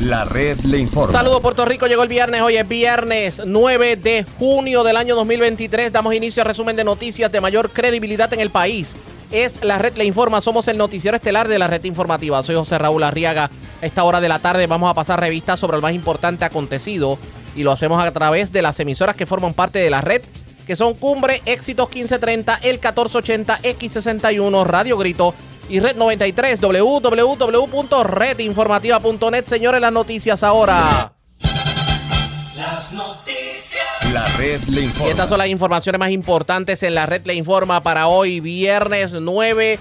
La red le informa. Saludos Puerto Rico, llegó el viernes, hoy es viernes 9 de junio del año 2023. Damos inicio al resumen de noticias de mayor credibilidad en el país. Es La red le informa, somos el noticiero estelar de la red informativa. Soy José Raúl Arriaga. A esta hora de la tarde vamos a pasar revistas sobre el más importante acontecido y lo hacemos a través de las emisoras que forman parte de la red que son Cumbre, Éxitos 1530, El 1480, X61, Radio Grito y Red 93, www.redinformativa.net. Señores, las noticias ahora. Las noticias. La red le Y informa. estas son las informaciones más importantes en la red Le Informa para hoy, viernes 9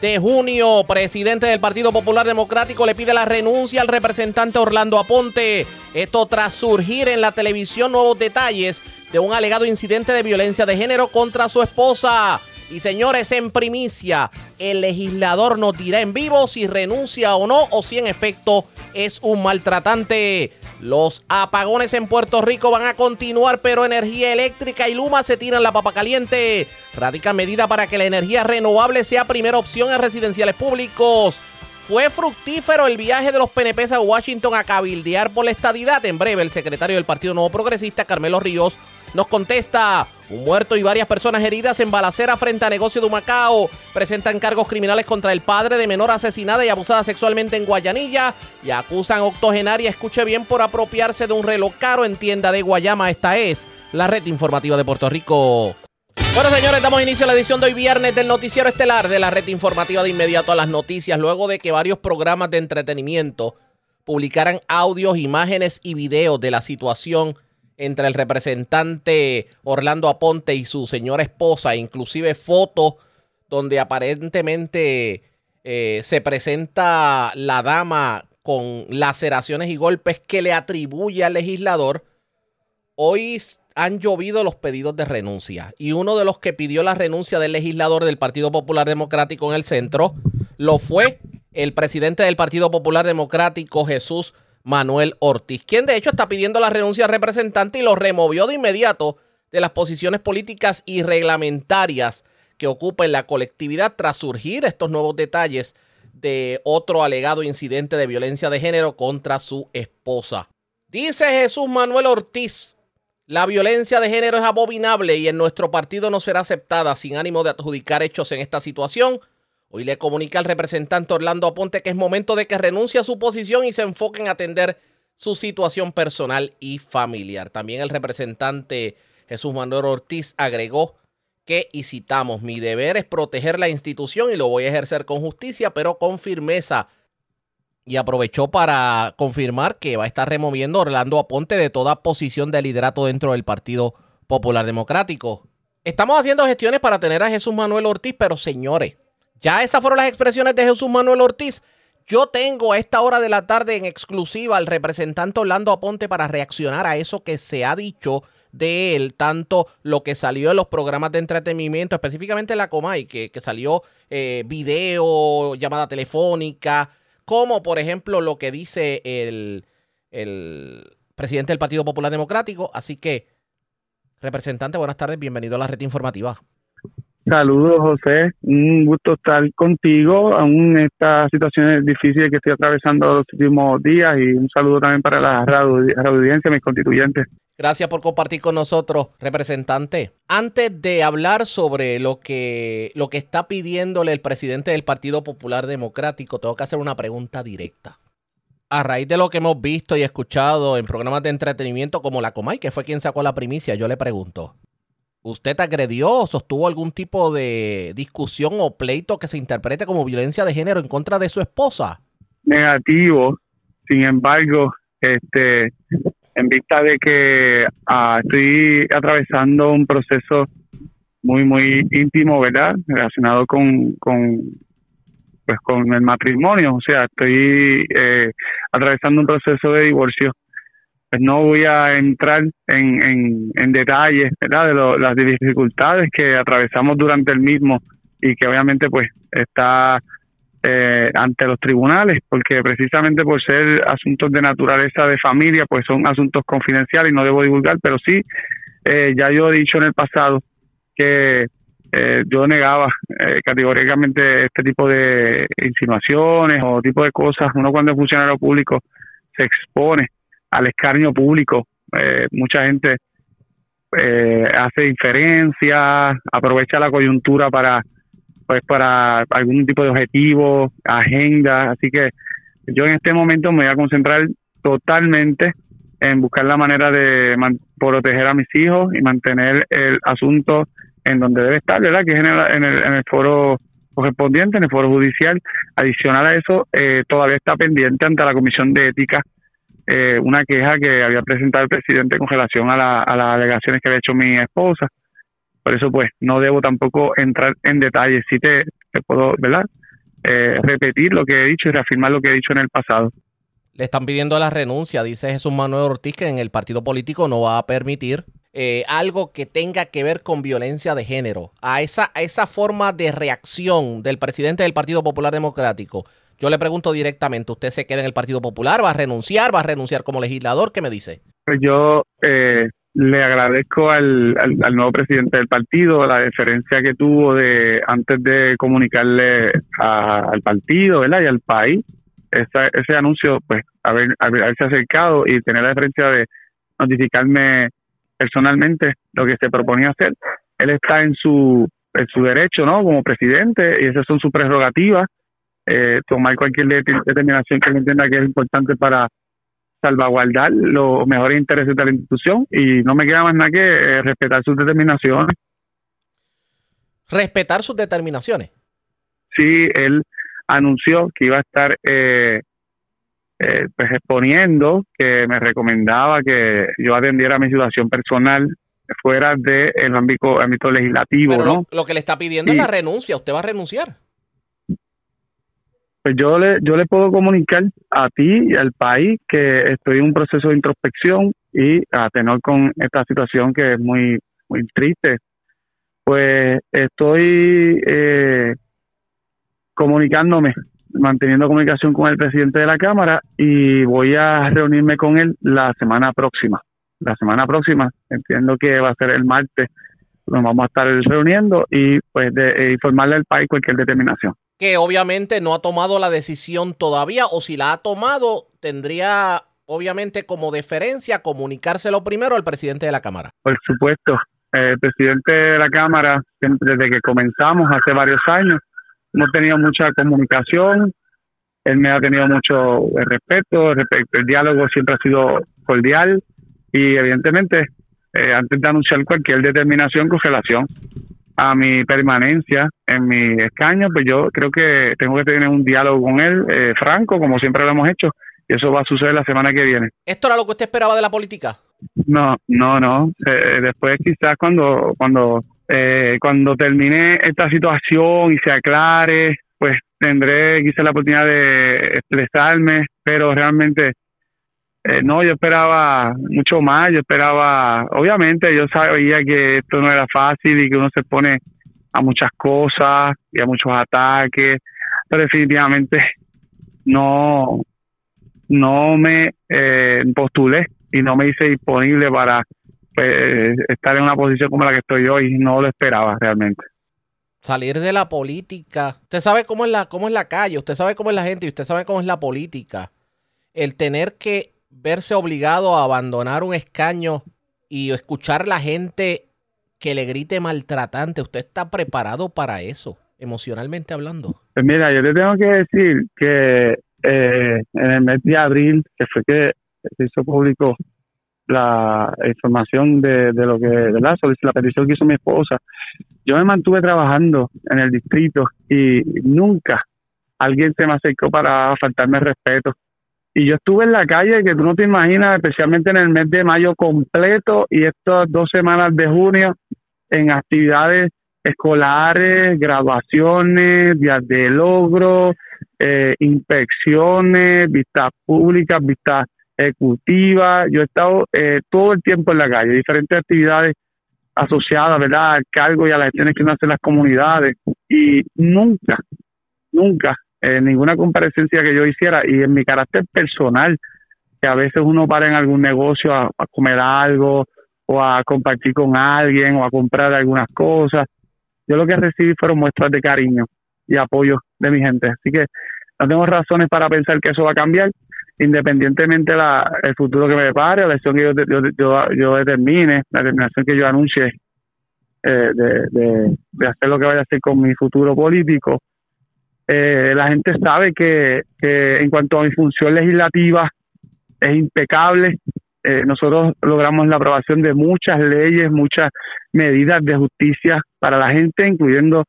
de junio. Presidente del Partido Popular Democrático le pide la renuncia al representante Orlando Aponte. Esto tras surgir en la televisión nuevos detalles de un alegado incidente de violencia de género contra su esposa. Y señores, en primicia, el legislador nos dirá en vivo si renuncia o no o si en efecto es un maltratante. Los apagones en Puerto Rico van a continuar, pero Energía Eléctrica y Luma se tiran la papa caliente. Radica medida para que la energía renovable sea primera opción en residenciales públicos. Fue fructífero el viaje de los PNP a Washington a cabildear por la estadidad. En breve, el secretario del Partido Nuevo Progresista, Carmelo Ríos, nos contesta. Un muerto y varias personas heridas en balacera frente a negocio de Humacao. Presentan cargos criminales contra el padre de menor asesinada y abusada sexualmente en Guayanilla. Y acusan octogenaria, escuche bien, por apropiarse de un reloj caro en tienda de Guayama. Esta es la red informativa de Puerto Rico. Bueno, señores, damos inicio a la edición de hoy viernes del Noticiero Estelar de la red informativa de inmediato a las noticias, luego de que varios programas de entretenimiento publicaran audios, imágenes y videos de la situación entre el representante Orlando Aponte y su señora esposa, inclusive fotos donde aparentemente eh, se presenta la dama con laceraciones y golpes que le atribuye al legislador. Hoy han llovido los pedidos de renuncia y uno de los que pidió la renuncia del legislador del Partido Popular Democrático en el centro lo fue el presidente del Partido Popular Democrático, Jesús Manuel Ortiz, quien de hecho está pidiendo la renuncia al representante y lo removió de inmediato de las posiciones políticas y reglamentarias que ocupa en la colectividad tras surgir estos nuevos detalles de otro alegado incidente de violencia de género contra su esposa. Dice Jesús Manuel Ortiz, la violencia de género es abominable y en nuestro partido no será aceptada sin ánimo de adjudicar hechos en esta situación. Hoy le comunica al representante Orlando Aponte que es momento de que renuncie a su posición y se enfoque en atender su situación personal y familiar. También el representante Jesús Manuel Ortiz agregó que, y citamos, mi deber es proteger la institución y lo voy a ejercer con justicia, pero con firmeza. Y aprovechó para confirmar que va a estar removiendo a Orlando Aponte de toda posición de liderato dentro del Partido Popular Democrático. Estamos haciendo gestiones para tener a Jesús Manuel Ortiz, pero señores, ya esas fueron las expresiones de Jesús Manuel Ortiz. Yo tengo a esta hora de la tarde en exclusiva al representante Orlando Aponte para reaccionar a eso que se ha dicho de él, tanto lo que salió en los programas de entretenimiento, específicamente en la Comay, que, que salió eh, video, llamada telefónica, como por ejemplo lo que dice el, el presidente del Partido Popular Democrático. Así que, representante, buenas tardes, bienvenido a la red informativa. Saludos, José. Un gusto estar contigo, aún en estas situaciones difíciles que estoy atravesando los últimos días. Y un saludo también para la radio, radio audiencia, mis constituyentes. Gracias por compartir con nosotros, representante. Antes de hablar sobre lo que, lo que está pidiéndole el presidente del Partido Popular Democrático, tengo que hacer una pregunta directa. A raíz de lo que hemos visto y escuchado en programas de entretenimiento como la Comay, que fue quien sacó la primicia, yo le pregunto, ¿usted agredió o sostuvo algún tipo de discusión o pleito que se interprete como violencia de género en contra de su esposa? Negativo, sin embargo, este, en vista de que ah, estoy atravesando un proceso muy, muy íntimo, ¿verdad? Relacionado con, con pues con el matrimonio, o sea, estoy eh, atravesando un proceso de divorcio. Pues no voy a entrar en, en, detalles, ¿verdad? De las dificultades que atravesamos durante el mismo y que obviamente pues está eh, ante los tribunales, porque precisamente por ser asuntos de naturaleza de familia, pues son asuntos confidenciales y no debo divulgar, pero sí, eh, ya yo he dicho en el pasado que eh, yo negaba eh, categóricamente este tipo de insinuaciones o tipo de cosas. Uno cuando es funcionario público se expone al escarnio público. Eh, mucha gente eh, hace inferencias, aprovecha la coyuntura para pues para algún tipo de objetivo, agenda, así que yo en este momento me voy a concentrar totalmente en buscar la manera de proteger a mis hijos y mantener el asunto en donde debe estar, ¿verdad? Que es en el, en el, foro correspondiente, en el foro judicial. Adicional a eso, eh, todavía está pendiente ante la Comisión de Ética eh, una queja que había presentado el presidente con relación a, la, a las alegaciones que había hecho mi esposa. Por eso, pues, no debo tampoco entrar en detalles. Sí te, te puedo, ¿verdad? Eh, repetir lo que he dicho y reafirmar lo que he dicho en el pasado. Le están pidiendo la renuncia, dice Jesús Manuel Ortiz, que en el partido político no va a permitir eh, algo que tenga que ver con violencia de género. A esa, a esa forma de reacción del presidente del Partido Popular Democrático, yo le pregunto directamente, ¿usted se queda en el Partido Popular? ¿Va a renunciar? ¿Va a renunciar como legislador? ¿Qué me dice? Pues yo eh, le agradezco al, al, nuevo presidente del partido la deferencia que tuvo de antes de comunicarle al partido ¿verdad? y al país ese anuncio, pues haber, haberse acercado y tener la deferencia de notificarme personalmente lo que se proponía hacer. Él está en su, en su derecho, ¿no? Como presidente y esas son sus prerrogativas. Eh, tomar cualquier determinación que él entienda que es importante para salvaguardar los mejores intereses de la institución y no me queda más nada que eh, respetar sus determinaciones. Respetar sus determinaciones. Sí, él anunció que iba a estar eh, eh, pues exponiendo que me recomendaba que yo atendiera mi situación personal fuera del ámbito, ámbito legislativo. ¿no? lo, que le está pidiendo es la renuncia. ¿Usted va a renunciar? Pues yo le, yo le puedo comunicar a ti y al país que estoy en un proceso de introspección y a tener con esta situación que es muy, muy triste. Pues estoy eh, comunicándome, manteniendo comunicación con el presidente de la Cámara y voy a reunirme con él la semana próxima. La semana próxima, entiendo que va a ser el martes, nos vamos a estar reuniendo y pues de, eh, informarle al país cualquier determinación. Que obviamente no ha tomado la decisión todavía o si la ha tomado tendría obviamente como deferencia comunicárselo primero al presidente de la Cámara. Por supuesto, el presidente de la Cámara, desde que comenzamos hace varios años, hemos tenido mucha comunicación, él me ha tenido mucho respeto, el diálogo siempre ha sido cordial y evidentemente eh, antes de anunciar cualquier determinación con relación a mi permanencia en mi escaño, pues yo creo que tengo que tener un diálogo con él eh, franco, como siempre lo hemos hecho, y eso va a suceder la semana que viene. ¿Esto era lo que usted esperaba de la política? No, no, no. Eh, después quizás cuando cuando eh, cuando termine esta situación y se aclare, pues tendré quizás la oportunidad de expresarme, pero realmente eh, no, yo esperaba mucho más, yo esperaba, obviamente yo sabía que esto no era fácil y que uno se pone a muchas cosas y a muchos ataques, pero definitivamente no, no me eh, postulé y no me hice disponible para pues, estar en una posición como la que estoy hoy no lo esperaba realmente. Salir de la política. Usted sabe cómo es la, cómo es la calle, usted sabe cómo es la gente y usted sabe cómo es la política. El tener que verse obligado a abandonar un escaño y escuchar la gente que le grite maltratante, ¿usted está preparado para eso, emocionalmente hablando? Pues mira, yo le tengo que decir que eh, en el mes de abril, que fue que se hizo público la información de, de lo que, ¿verdad? Sobre la petición que hizo mi esposa. Yo me mantuve trabajando en el distrito y nunca alguien se me acercó para faltarme respeto. Y yo estuve en la calle que tú no te imaginas, especialmente en el mes de mayo completo y estas dos semanas de junio en actividades escolares, graduaciones, días de logro, eh, inspecciones, vistas públicas, vistas ejecutiva, yo he estado eh, todo el tiempo en la calle, diferentes actividades asociadas, ¿verdad?, al cargo y a las gestiones que uno hace en las comunidades. Y nunca, nunca, en ninguna comparecencia que yo hiciera, y en mi carácter personal, que a veces uno para en algún negocio a, comer algo, o a compartir con alguien, o a comprar algunas cosas, yo lo que recibí fueron muestras de cariño y apoyo de mi gente. Así que no tengo razones para pensar que eso va a cambiar independientemente la, el futuro que me depare, la elección que yo, yo, yo, yo determine, la determinación que yo anuncie eh, de, de, de hacer lo que vaya a hacer con mi futuro político, eh, la gente sabe que, en cuanto a mi función legislativa es impecable. Eh, nosotros logramos la aprobación de muchas leyes, muchas medidas de justicia para la gente, incluyendo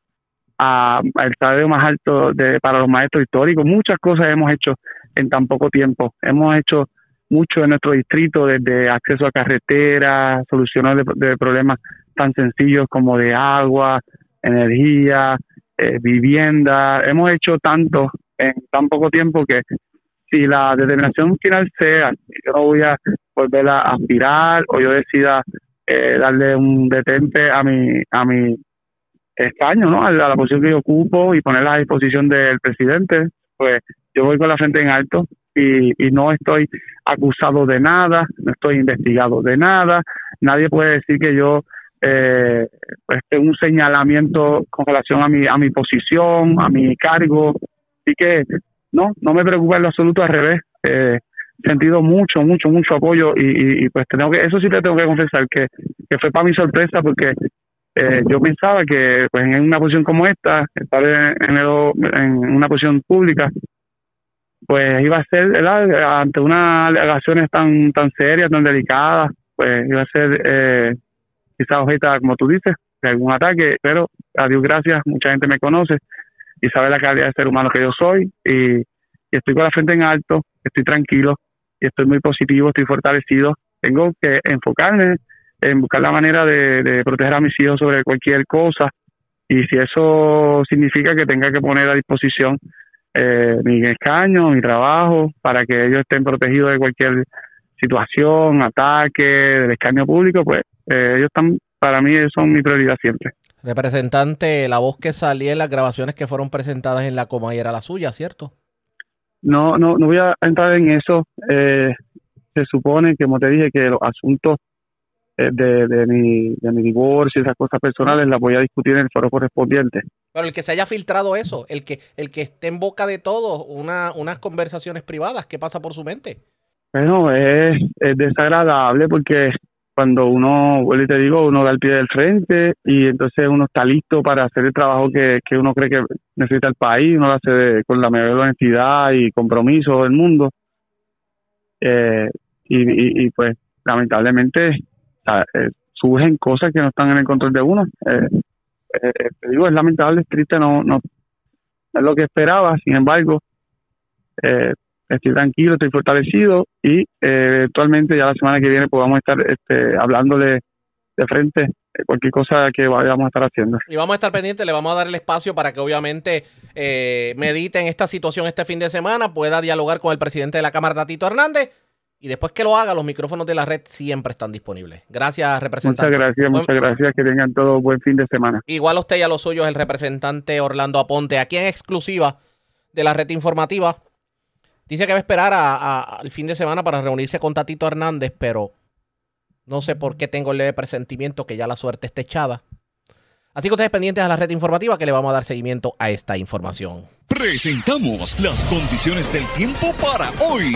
al salario más alto de, para los maestros históricos. Muchas cosas hemos hecho en tan poco tiempo. Hemos hecho mucho en nuestro distrito, desde acceso a carreteras, soluciones de problemas tan sencillos como de agua, energía, eh, vivienda. Hemos hecho tanto en tan poco tiempo que si la determinación final sea, yo no voy a volver a aspirar o yo decida eh, darle un detente a mi a mi escaño, ¿no? A la, a la posición que yo ocupo y ponerla a disposición del presidente, pues yo voy con la frente en alto y, y no estoy acusado de nada, no estoy investigado de nada, nadie puede decir que yo eh, tengo un señalamiento con relación a mi a mi posición, a mi cargo, así que no, no me preocupa en lo absoluto al revés. Eh, sentido mucho, mucho, mucho apoyo y, y, pues tengo que, eso sí te tengo que confesar que, que fue para mi sorpresa porque eh, yo pensaba que pues en una posición como esta, estar en, el- en una posición pública, pues iba a ser, ante unas alegaciones tan tan serias, tan delicadas, pues iba a ser eh, quizás objeto, como tú dices, de algún ataque, pero a Dios gracias, mucha gente me conoce y sabe la calidad de ser humano que yo soy y, estoy con la frente en alto, estoy tranquilo y estoy muy positivo, estoy fortalecido. Tengo que enfocarme en buscar la manera de, de proteger a mis hijos sobre cualquier cosa y si eso significa que tenga que poner a disposición eh, mi escaño, mi trabajo, para que ellos estén protegidos de cualquier situación, ataque, del escaño público, pues eh, ellos están, para mí, son mi prioridad siempre. Representante, la voz que salía en las grabaciones que fueron presentadas en la coma y era la suya, ¿cierto? No, no, no voy a entrar en eso. Eh, se supone que, como te dije, que los asuntos eh, de, de, mi, de mi divorcio y esas cosas personales las voy a discutir en el foro correspondiente. Pero el que se haya filtrado eso, el que, el que esté en boca de todos, una, unas conversaciones privadas, ¿qué pasa por su mente? Bueno, es, es desagradable porque cuando uno, vuelvo y te digo, uno da el pie del frente y entonces uno está listo para hacer el trabajo que, que uno cree que necesita el país, uno lo hace de- con la mayor honestidad y compromiso del mundo. Eh, y, y, pues lamentablemente eh, surgen cosas que no están en el control de uno. Eh, eh, te digo, es lamentable, es triste, no, no es lo que esperaba, sin embargo, eh, estoy tranquilo, estoy fortalecido y eh, eventualmente ya la semana que viene podamos estar este, hablándole de frente de cualquier cosa que vayamos a estar haciendo. Y vamos a estar pendientes, le vamos a dar el espacio para que obviamente eh, medite en esta situación este fin de semana, pueda dialogar con el presidente de la Cámara, Tatito Hernández, y después que lo haga, los micrófonos de la red siempre están disponibles. Gracias, representante. Muchas gracias, muchas gracias, que tengan todo buen fin de semana. Igual a usted y a los suyos, el representante Orlando Aponte, aquí en exclusiva de la red informativa. Dice que va a esperar a- a- al fin de semana para reunirse con Tatito Hernández, pero no sé por qué tengo el leve presentimiento que ya la suerte está echada. Así que ustedes pendientes a la red informativa que le vamos a dar seguimiento a esta información. Presentamos las condiciones del tiempo para hoy.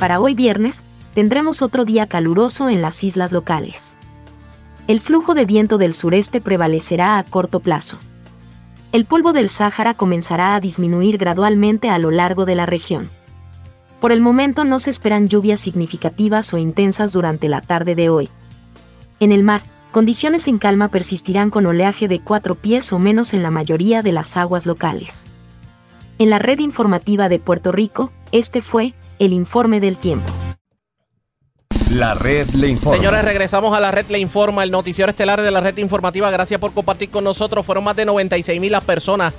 Para hoy viernes, tendremos otro día caluroso en las islas locales. El flujo de viento del sureste prevalecerá a corto plazo. El polvo del Sáhara comenzará a disminuir gradualmente a lo largo de la región. Por el momento no se esperan lluvias significativas o intensas durante la tarde de hoy. En el mar, condiciones en calma persistirán con oleaje de cuatro pies o menos en la mayoría de las aguas locales. En la red informativa de Puerto Rico, este fue el informe del tiempo. La red le informa. Señores, regresamos a la red Le Informa, el noticiero estelar de la red informativa. Gracias por compartir con nosotros. Fueron más de 96 mil las personas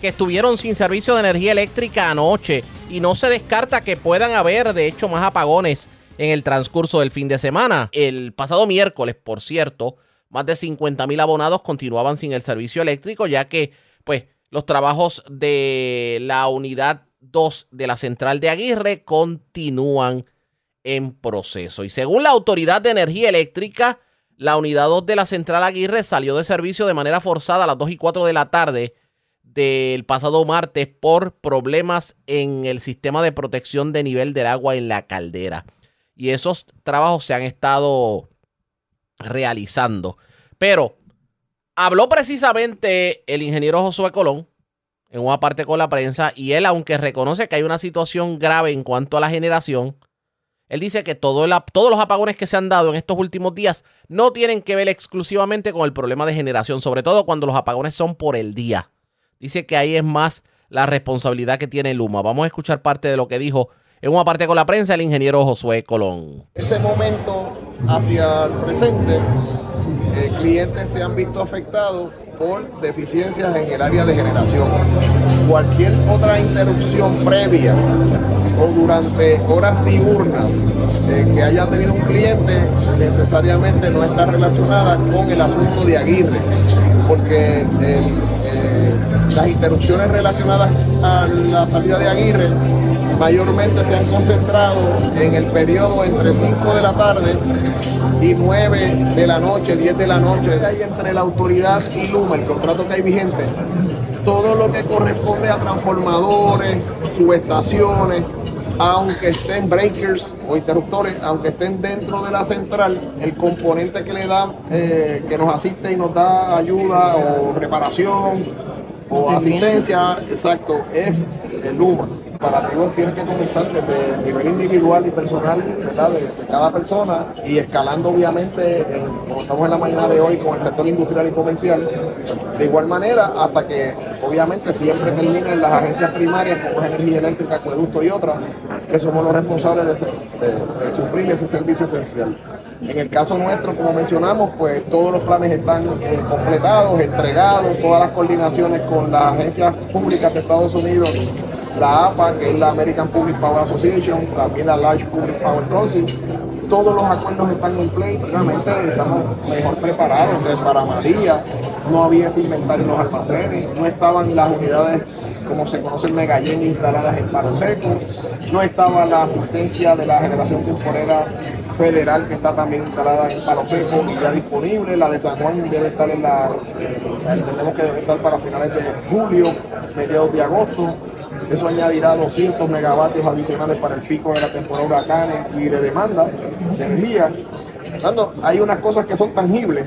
que estuvieron sin servicio de energía eléctrica anoche y no se descarta que puedan haber, de hecho, más apagones en el transcurso del fin de semana. El pasado miércoles, por cierto, más de 50 mil abonados continuaban sin el servicio eléctrico, ya que, pues, los trabajos de la unidad 2 de la central de Aguirre continúan en proceso. Y según la Autoridad de Energía Eléctrica, la unidad 2 de la central Aguirre salió de servicio de manera forzada a las 2 y 4 de la tarde del pasado martes por problemas en el sistema de protección de nivel del agua en la caldera. Y esos trabajos se han estado realizando. Pero habló precisamente el ingeniero Josué Colón en una parte con la prensa y él, aunque reconoce que hay una situación grave en cuanto a la generación, él dice que todo todos los apagones que se han dado en estos últimos días no tienen que ver exclusivamente con el problema de generación, sobre todo cuando los apagones son por el día. Dice que ahí es más la responsabilidad que tiene Luma. Vamos a escuchar parte de lo que dijo en una parte con la prensa el ingeniero Josué Colón. Ese momento hacia el presente, eh, clientes se han visto afectados por deficiencias en el área de generación. Cualquier otra interrupción previa o durante horas diurnas eh, que haya tenido un cliente necesariamente no está relacionada con el asunto de Aguirre, porque eh, las interrupciones relacionadas a la salida de Aguirre mayormente se han concentrado en el periodo entre 5 de la tarde y 9 de la noche, 10 de la noche. Hay entre la autoridad y Luma, el contrato que hay vigente, todo lo que corresponde a transformadores, subestaciones, aunque estén breakers o interruptores, aunque estén dentro de la central, el componente que le da, eh, que nos asiste y nos da ayuda o reparación o asistencia, exacto, es el Luma preparativos tienen que comenzar desde el nivel individual y personal ¿verdad? De, cada persona y escalando obviamente, como estamos en la mañana de hoy con el sector industrial y comercial, de igual manera hasta que obviamente siempre terminen las agencias primarias como es energía eléctrica, acueducto y otras, que somos los responsables de, de ese servicio esencial. En el caso nuestro, como mencionamos, pues todos los planes están eh, completados, entregados, todas las coordinaciones con las agencias públicas de Estados Unidos la APA, que es la American Public Power Association, también la Large Public Power Council. Todos los acuerdos están en place, realmente estamos mejor preparados. para María no había ese inventario en los almacenes, no estaban las unidades, como se conoce el Megallén, instaladas en Palo Seco, no estaba la asistencia de la generación temporera federal que está también instalada en Palo Seco y ya disponible, la de San Juan debe estar en la, entendemos que debe estar para finales de julio, mediados de agosto, eso añadirá 200 megavatios adicionales para el pico de la temporada de huracanes y de demanda de energía. Por hay unas cosas que son tangibles,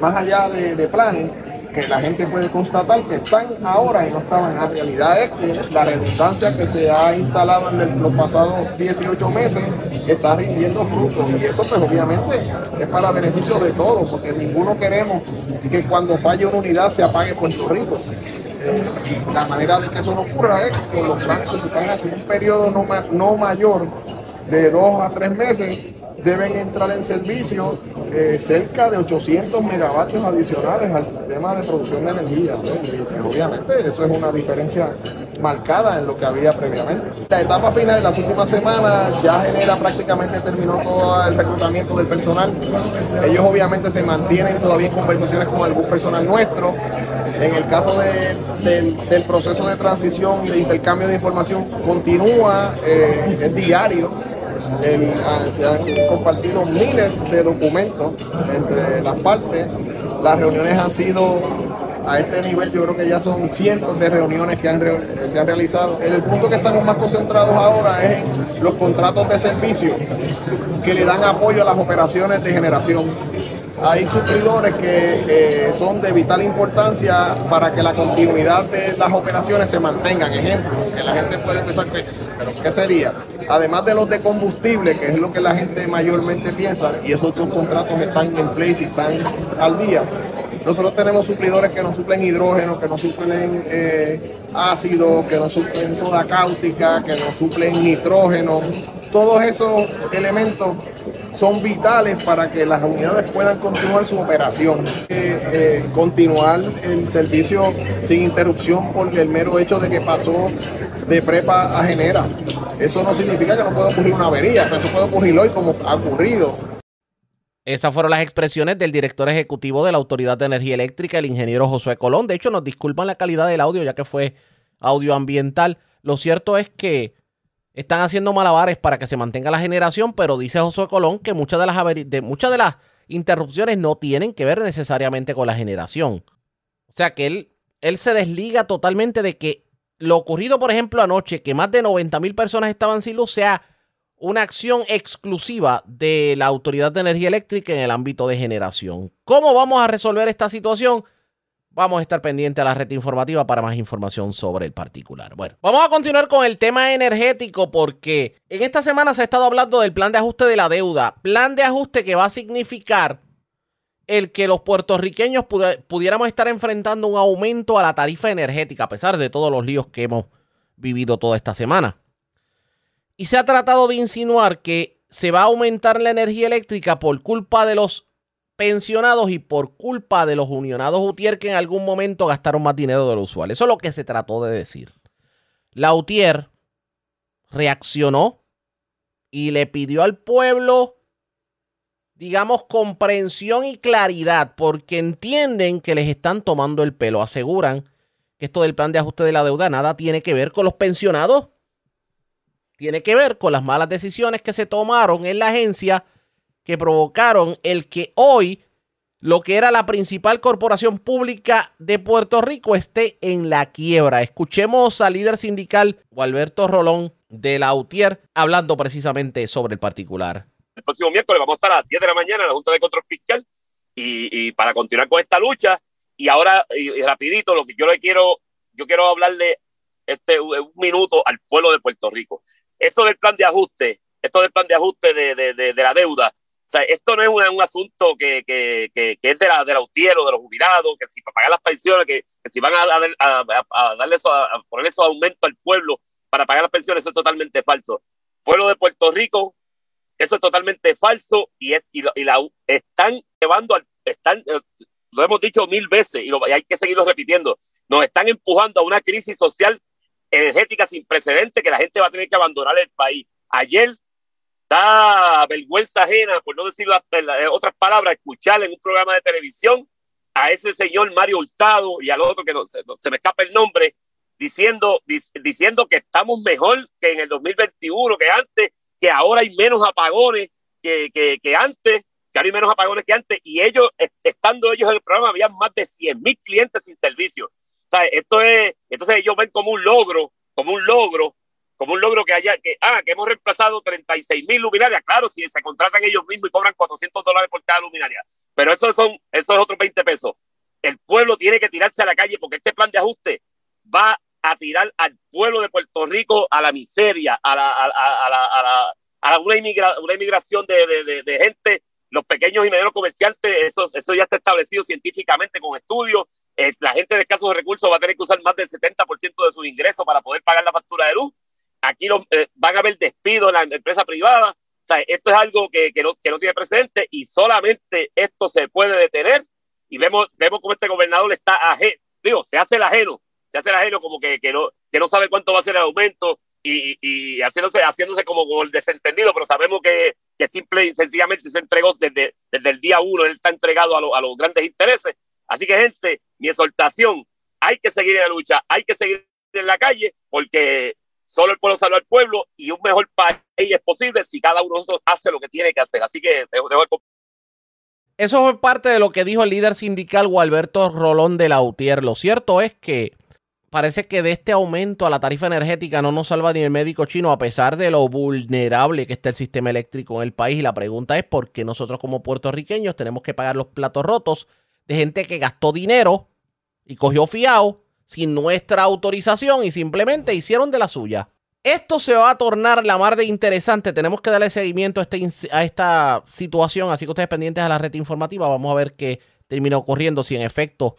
más allá de, planes, que la gente puede constatar que están ahora y no estaban. La realidad es que la redundancia que se ha instalado en los pasados 18 meses está rindiendo frutos y eso pues obviamente es para beneficio de todos, porque ninguno queremos que cuando falle una unidad se apague Puerto Rico la manera de que eso no ocurra es que los bancos están haciendo un periodo no, no mayor de dos a tres meses deben entrar en servicio eh, cerca de 800 megavatios adicionales al sistema de producción de energía. Y, obviamente eso es una diferencia marcada en lo que había previamente. La etapa final de las últimas semanas ya genera prácticamente terminó todo el reclutamiento del personal. Ellos obviamente se mantienen todavía en conversaciones con algún personal nuestro. En el caso del, proceso de transición, de intercambio de información, continúa, eh, es diario Ah, se han compartido miles de documentos entre las partes. Las reuniones han sido a este nivel, yo creo que ya son cientos de reuniones que se han realizado. el punto que estamos más concentrados ahora es en los contratos de servicio que le dan apoyo a las operaciones de generación hay suplidores que eh, son de vital importancia para que la continuidad de las operaciones se mantengan. Ejemplo, que la gente puede pensar que, pero ¿qué sería? Además de los de combustible, que es lo que la gente mayormente piensa, y esos dos contratos están en place y están al día. Nosotros tenemos suplidores que nos suplen hidrógeno, que nos suplen eh, ácido, que nos suplen soda cáustica, que nos suplen nitrógeno. Todos esos elementos son vitales para que las unidades puedan continuar su operación. Eh, eh, continuar el servicio sin interrupción porque el mero hecho de que pasó de prepa a genera. Eso no significa que no pueda ocurrir una avería, eso puede ocurrir hoy como ha ocurrido. Esas fueron las expresiones del director ejecutivo de la Autoridad de Energía Eléctrica, el ingeniero Josué Colón. De hecho, nos disculpan la calidad del audio ya que fue audio ambiental. Lo cierto es que están haciendo malabares para que se mantenga la generación, pero dice Josué Colón que muchas de las, de, muchas de las interrupciones no tienen que ver necesariamente con la generación. O sea que él él se desliga totalmente de que lo ocurrido, por ejemplo, anoche, que más de 90 mil personas estaban sin luz, sea una acción exclusiva de la Autoridad de Energía Eléctrica en el ámbito de generación. ¿Cómo vamos a resolver esta situación? Vamos a estar pendientes a la red informativa para más información sobre el particular. Bueno, vamos a continuar con el tema energético porque en esta semana se ha estado hablando del plan de ajuste de la deuda. Plan de ajuste que va a significar el que los puertorriqueños pudiéramos estar enfrentando un aumento a la tarifa energética, a pesar de todos los líos que hemos vivido toda esta semana. Y se ha tratado de insinuar que se va a aumentar la energía eléctrica por culpa de los pensionados y por culpa de los unionados UTIER que en algún momento gastaron más dinero de lo usual. Eso es lo que se trató de decir. La UTIER reaccionó y le pidió al pueblo digamos, comprensión y claridad, porque entienden que les están tomando el pelo. Aseguran que esto del plan de ajuste de la deuda nada tiene que ver con los pensionados. Tiene que ver con las malas decisiones que se tomaron en la agencia que provocaron el que hoy lo que era la principal corporación pública de Puerto Rico esté en la quiebra. Escuchemos al líder sindical, Gualberto Rolón de la UTIER, hablando precisamente sobre el particular el próximo miércoles vamos a estar a las 10 de la mañana en la Junta de Control Fiscal y, para continuar con esta lucha. Y ahora, y, rapidito, lo que yo le quiero, yo quiero hablarle este un minuto al pueblo de Puerto Rico. Esto del plan de ajuste, esto del plan de ajuste de, de, de, la deuda, sea, esto no es un, asunto que, que, que, que, es de la, de la de los jubilados, que si para pagar las pensiones, que, si van a, a, a, darle eso, a poner esos aumentos al pueblo para pagar las pensiones, eso es totalmente falso. Pueblo de Puerto Rico, eso es totalmente falso y, y, la, están llevando al, están, eh, lo hemos dicho mil veces y, lo, hay que seguirlo repitiendo, nos están empujando a una crisis social energética sin precedente que la gente va a tener que abandonar el país. Ayer da vergüenza ajena, por no decir las, otras palabras, escuchar en un programa de televisión a ese señor Mario Hurtado y al otro que no, se me escapa el nombre, diciendo, diciendo que estamos mejor que en el 2021, que antes que ahora hay menos apagones que, que, antes, que ahora hay menos apagones que antes, y ellos, estando ellos en el programa, había más de 100 mil clientes sin servicio. O esto es, entonces ellos ven como un logro, como un logro, como un logro que haya, que, ah, que hemos reemplazado 36 mil luminarias, claro, si se contratan ellos mismos y cobran 400 dólares por cada luminaria, pero eso son, eso es otros 20 pesos. El pueblo tiene que tirarse a la calle porque este plan de ajuste va a tirar al pueblo de Puerto Rico a la miseria, a, la, a, a, a, una, inmigración de, de, gente, los pequeños y medianos comerciantes, eso, eso ya está establecido científicamente con estudios. Eh, la gente de escasos recursos va a tener que usar más del 70% de sus ingresos para poder pagar la factura de luz. Aquí eh, van a haber despidos en la empresa privada. O sea, esto es algo que, que, no, que no tiene precedente y solamente esto se puede detener. Y vemos, vemos cómo este gobernador está ajeno, digo, se hace el ajeno se hace el ajeno como que, que, no, que no sabe cuánto va a ser el aumento y, y haciéndose, haciéndose como, como, el desentendido, pero sabemos que, que simple y sencillamente se entregó desde, desde el día uno, él está entregado a, a los grandes intereses. Así que, gente, mi exhortación, hay que seguir en la lucha, hay que seguir en la calle, porque solo el pueblo salva al pueblo y un mejor país es posible si cada uno de nosotros hace lo que tiene que hacer. Así que dejo, dejo eso fue parte de lo que dijo el líder sindical Gualberto Rolón de Lautier. Lo cierto es que parece que de este aumento a la tarifa energética no nos salva ni el médico chino, a pesar de lo vulnerable que está el sistema eléctrico en el país. Y la pregunta es por qué nosotros como puertorriqueños tenemos que pagar los platos rotos de gente que gastó dinero y cogió fiado sin nuestra autorización y simplemente hicieron de la suya. Esto se va a tornar la mar de interesante. Tenemos que darle seguimiento a, este, a esta situación. Así que ustedes pendientes a la red informativa. Vamos a ver qué termina ocurriendo. Si en efecto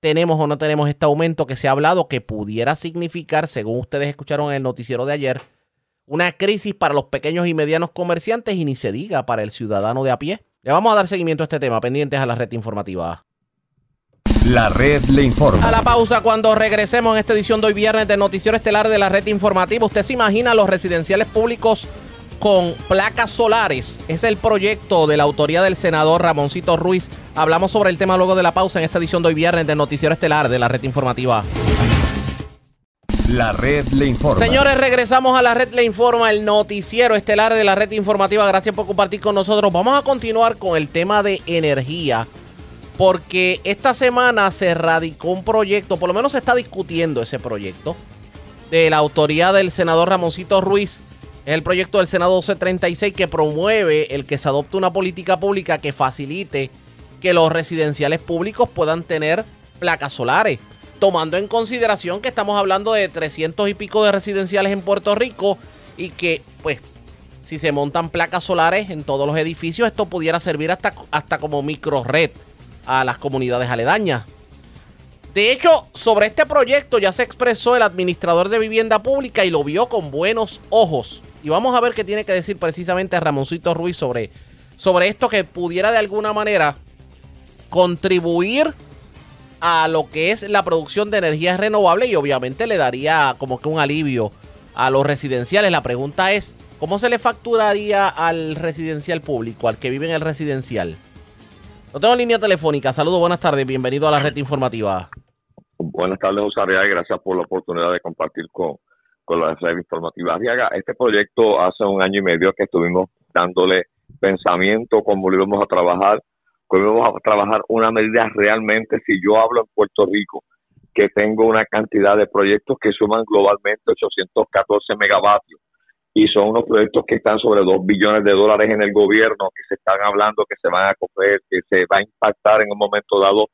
tenemos o no tenemos este aumento que se ha hablado que pudiera significar, según ustedes escucharon en el noticiero de ayer, una crisis para los pequeños y medianos comerciantes y ni se diga para el ciudadano de a pie. Le vamos a dar seguimiento a este tema, pendientes a la red informativa. La red le informa. A la pausa cuando regresemos en esta edición de hoy viernes del noticiero estelar de la red informativa. ¿Usted se imagina los residenciales públicos con placas solares. Es el proyecto de la autoría del senador Ramoncito Ruiz. Hablamos sobre el tema luego de la pausa en esta edición de hoy viernes del Noticiero Estelar de la Red Informativa. La red le informa. Señores, regresamos a la red le informa, el noticiero estelar de la red informativa. Gracias por compartir con nosotros. Vamos a continuar con el tema de energía. Porque esta semana se radicó un proyecto, por lo menos se está discutiendo ese proyecto, de la autoría del senador Ramoncito Ruiz. Es el proyecto del Senado 1236 que promueve el que se adopte una política pública que facilite que los residenciales públicos puedan tener placas solares. Tomando en consideración que estamos hablando de 300 y pico de residenciales en Puerto Rico y que, pues, si se montan placas solares en todos los edificios, esto pudiera servir hasta, hasta como micro red a las comunidades aledañas. De hecho, sobre este proyecto ya se expresó el administrador de vivienda pública y lo vio con buenos ojos. Y vamos a ver qué tiene que decir precisamente Ramoncito Ruiz sobre, sobre esto que pudiera de alguna manera contribuir a lo que es la producción de energías renovables y obviamente le daría como que un alivio a los residenciales. La pregunta es, ¿cómo se le facturaría al residencial público, al que vive en el residencial? No tengo línea telefónica. Saludos, buenas tardes. Bienvenido a la red informativa. Buenas tardes, José y gracias por la oportunidad de compartir con, con la red informativa. Arriaga, este proyecto hace un año y medio que estuvimos dándole pensamiento, cómo lo íbamos a trabajar, cómo íbamos a trabajar una medida realmente, si yo hablo en Puerto Rico, que tengo una cantidad de proyectos que suman globalmente 814 megavatios y son unos proyectos que están sobre 2 billones de dólares en el gobierno, que se están hablando que se van a coger, que se va a impactar en un momento dado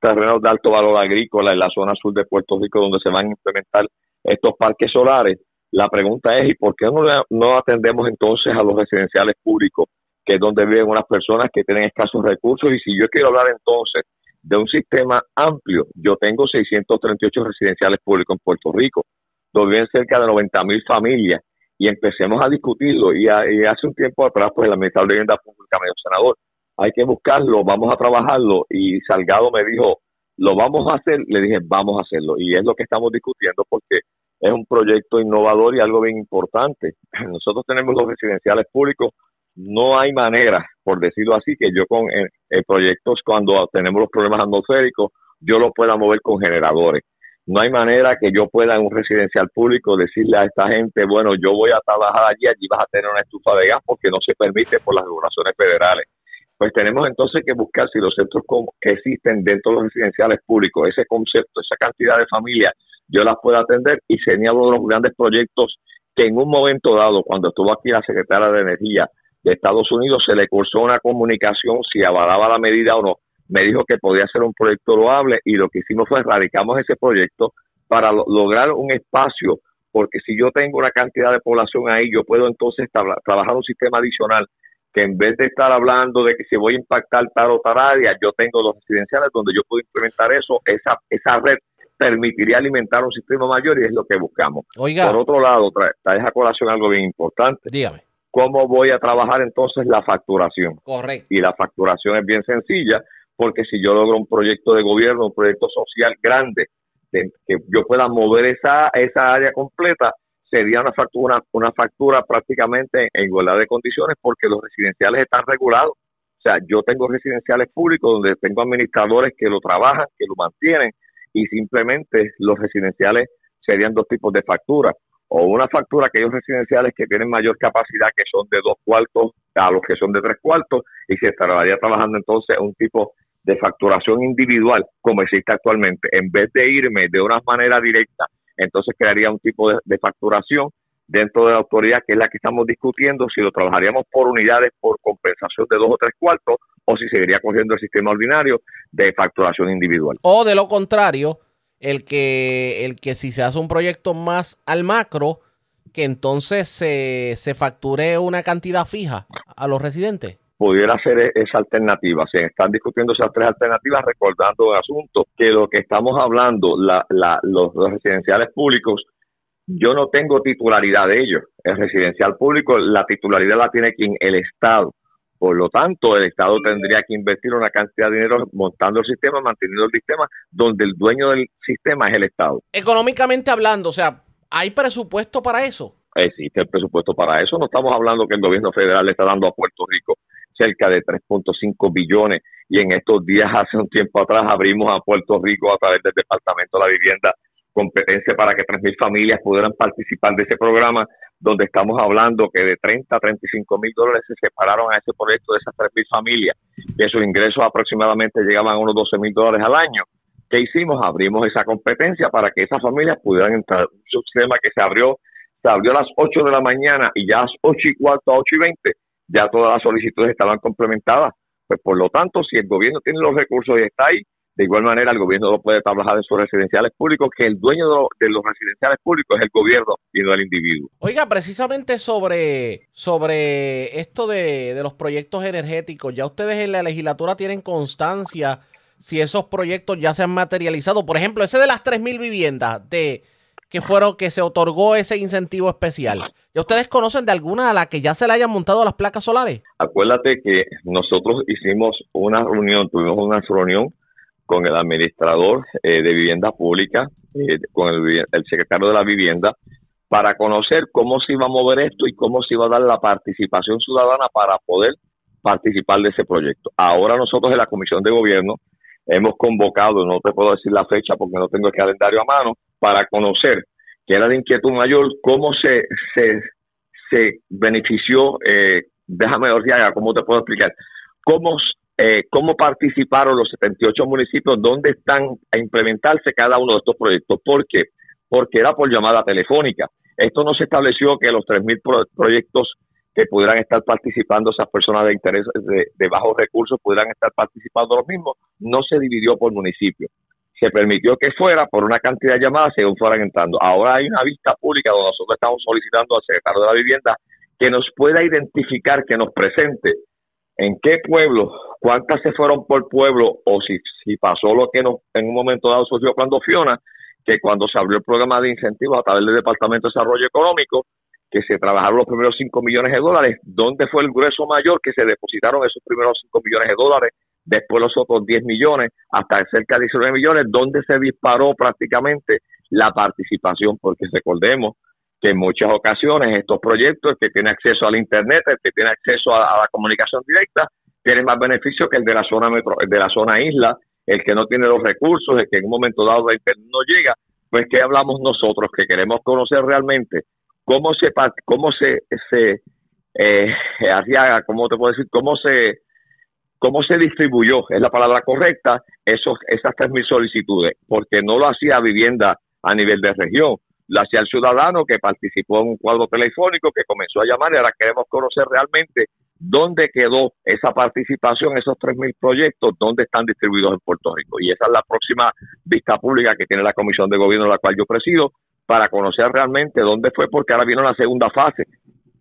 terrenos de alto valor agrícola en la zona sur de Puerto Rico donde se van a implementar estos parques solares. La pregunta es, ¿y por qué no, no atendemos entonces a los residenciales públicos, que es donde viven unas personas que tienen escasos recursos? Y si yo quiero hablar entonces de un sistema amplio, yo tengo 638 residenciales públicos en Puerto Rico, donde viven cerca de 90 mil familias y empecemos a discutirlo. Y, hace un tiempo atrás, pues el administrador de vivienda pública me senador, hay que buscarlo, vamos a trabajarlo. Y Salgado me dijo, lo vamos a hacer. Le dije, vamos a hacerlo. Y es lo que estamos discutiendo porque es un proyecto innovador y algo bien importante. Nosotros tenemos los residenciales públicos. No hay manera, por decirlo así, que yo con eh, eh, proyectos, cuando tenemos los problemas atmosféricos, yo lo pueda mover con generadores no hay manera que yo pueda en un residencial público decirle a esta gente, bueno, yo voy a trabajar allí, allí vas a tener una estufa de gas porque no se permite por las regulaciones federales. Pues tenemos entonces que buscar si los centros que existen dentro de los residenciales públicos, ese concepto, esa cantidad de familias, yo las puedo atender y sería uno de los grandes proyectos que en un momento dado, cuando estuvo aquí la secretaria de Energía de Estados Unidos, se le cursó una comunicación si avalaba la medida o no me dijo que podía ser un proyecto loable y lo que hicimos fue radicamos ese proyecto para lograr un espacio, porque si yo tengo una cantidad de población ahí, yo puedo entonces trabajar un sistema adicional que en vez de estar hablando de que se voy a impactar tal o tal área, yo tengo los residenciales donde yo puedo implementar eso, esa, esa red permitiría alimentar un sistema mayor y es lo que buscamos. Por otro lado, trae a colación algo bien importante. Dígame. ¿Cómo voy a trabajar entonces la facturación? Correcto. Y la facturación es bien sencilla porque si yo logro un proyecto de gobierno, un proyecto social grande, que yo pueda mover esa, esa área completa, sería una factura, una factura prácticamente en igualdad de condiciones porque los residenciales están regulados. O sea, yo tengo residenciales públicos donde tengo administradores que lo trabajan, que lo mantienen y simplemente los residenciales serían dos tipos de facturas. O una factura aquellos residenciales que tienen mayor capacidad, que son de dos cuartos, a los que son de tres cuartos, y se estaría trabajando entonces un tipo de facturación individual como existe actualmente, en vez de irme de una manera directa, entonces crearía un tipo de, facturación dentro de la autoridad que es la que estamos discutiendo, si lo trabajaríamos por unidades por compensación de dos o tres cuartos o si seguiría cogiendo el sistema ordinario de facturación individual. O de lo contrario, el que, el que si se hace un proyecto más al macro, que entonces se, se facture una cantidad fija a los residentes pudiera ser e-, esa alternativa. Se están discutiendo esas tres alternativas, recordando el asunto que lo que estamos hablando, la, la, los, residenciales públicos, yo no tengo titularidad de ellos. El residencial público, la titularidad la tiene quien el Estado. Por lo tanto, el Estado tendría que invertir una cantidad de dinero montando el sistema, manteniendo el sistema, donde el dueño del sistema es el Estado. Económicamente hablando, o sea, ¿hay presupuesto para eso? Existe el presupuesto para eso. No estamos hablando que el gobierno federal le está dando a Puerto Rico cerca de 3.5 billones y en estos días, hace un tiempo atrás, abrimos a Puerto Rico a través del Departamento de la Vivienda competencia para que 3.000 familias pudieran participar de ese programa donde estamos hablando que de 30 a 35 mil dólares se separaron a ese proyecto de esas 3 mil familias, que sus ingresos aproximadamente llegaban a unos 12 mil dólares al año. ¿Qué hicimos? Abrimos esa competencia para que esas familias pudieran entrar. Un sistema que se abrió, se abrió a las 8 de la mañana y ya a las 8 y cuarto, a 8 y 20, ya todas las solicitudes estaban complementadas. Pues por lo tanto, si el gobierno tiene los recursos y está ahí, de igual manera, el gobierno lo puede trabajar en sus residenciales públicos, que el dueño de, los residenciales públicos es el gobierno y no el individuo. Oiga, precisamente sobre, sobre esto de, de los proyectos energéticos, ya ustedes en la legislatura tienen constancia si esos proyectos ya se han materializado. Por ejemplo, ese de las 3.000 viviendas de que fueron que se otorgó ese incentivo especial. ¿Ya ustedes conocen de alguna a la que ya se le hayan montado las placas solares? Acuérdate que nosotros hicimos una reunión, tuvimos una reunión con el administrador eh, de vivienda pública, eh, con el, secretario de la vivienda, para conocer cómo se iba a mover esto y cómo se iba a dar la participación ciudadana para poder participar de ese proyecto. Ahora nosotros en la Comisión de Gobierno hemos convocado, no te puedo decir la fecha porque no tengo el calendario a mano, para conocer, que era de inquietud mayor, cómo se, se, se benefició, eh, déjame decir, cómo te puedo explicar, cómo eh, cómo participaron los 78 municipios, dónde están a implementarse cada uno de estos proyectos. ¿Por qué? Porque era por llamada telefónica. Esto no se estableció que los 3.000 proyectos que pudieran estar participando esas personas de interés de, bajos recursos pudieran estar participando los mismos, no se dividió por municipio. Se permitió que fuera por una cantidad de llamadas según fueran entrando. Ahora hay una vista pública donde nosotros estamos solicitando al secretario de la vivienda que nos pueda identificar, que nos presente en qué pueblo, cuántas se fueron por pueblo o si, si pasó lo que no, en un momento dado surgió cuando Fiona, que cuando se abrió el programa de incentivos a través del Departamento de Desarrollo Económico, que se trabajaron los primeros 5 millones de dólares, ¿dónde fue el grueso mayor que se depositaron esos primeros 5 millones de dólares? Después los otros 10 millones, hasta cerca de 19 millones, ¿dónde se disparó prácticamente la participación? Porque recordemos que en muchas ocasiones estos proyectos, el que tiene acceso al Internet, el que tiene acceso a, la comunicación directa, tiene más beneficio que el de la zona metro, el de la zona isla, el que no tiene los recursos, el que en un momento dado Internet no llega. Pues, ¿qué hablamos nosotros? Que queremos conocer realmente cómo se, cómo se, se eh, cómo te puedo decir, cómo se, cómo se distribuyó, es la palabra correcta, esos, esas tres mil solicitudes, porque no lo hacía vivienda a nivel de región, lo hacía el ciudadano que participó en un cuadro telefónico que comenzó a llamar y ahora queremos conocer realmente dónde quedó esa participación, esos 3.000 proyectos, dónde están distribuidos en Puerto Rico. Y esa es la próxima vista pública que tiene la Comisión de Gobierno, la cual yo presido, para conocer realmente dónde fue, porque ahora viene la segunda fase.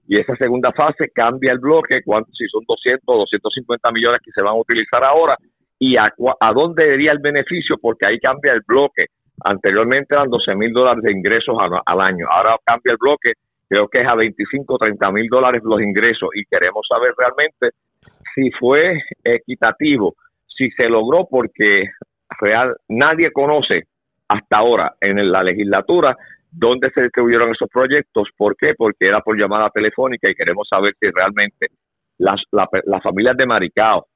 Y esa segunda fase cambia el bloque, si son 200 o 250 millones que se van a utilizar ahora, y a, a dónde iría el beneficio, porque ahí cambia el bloque Anteriormente eran 12 mil dólares de ingresos al, año. Ahora cambia el bloque, creo que es a 25, 30 mil dólares los ingresos y queremos saber realmente si fue equitativo, si se logró porque real nadie conoce hasta ahora en la legislatura dónde se distribuyeron esos proyectos. ¿Por qué? Porque era por llamada telefónica y queremos saber si realmente las, las familias de Maricao,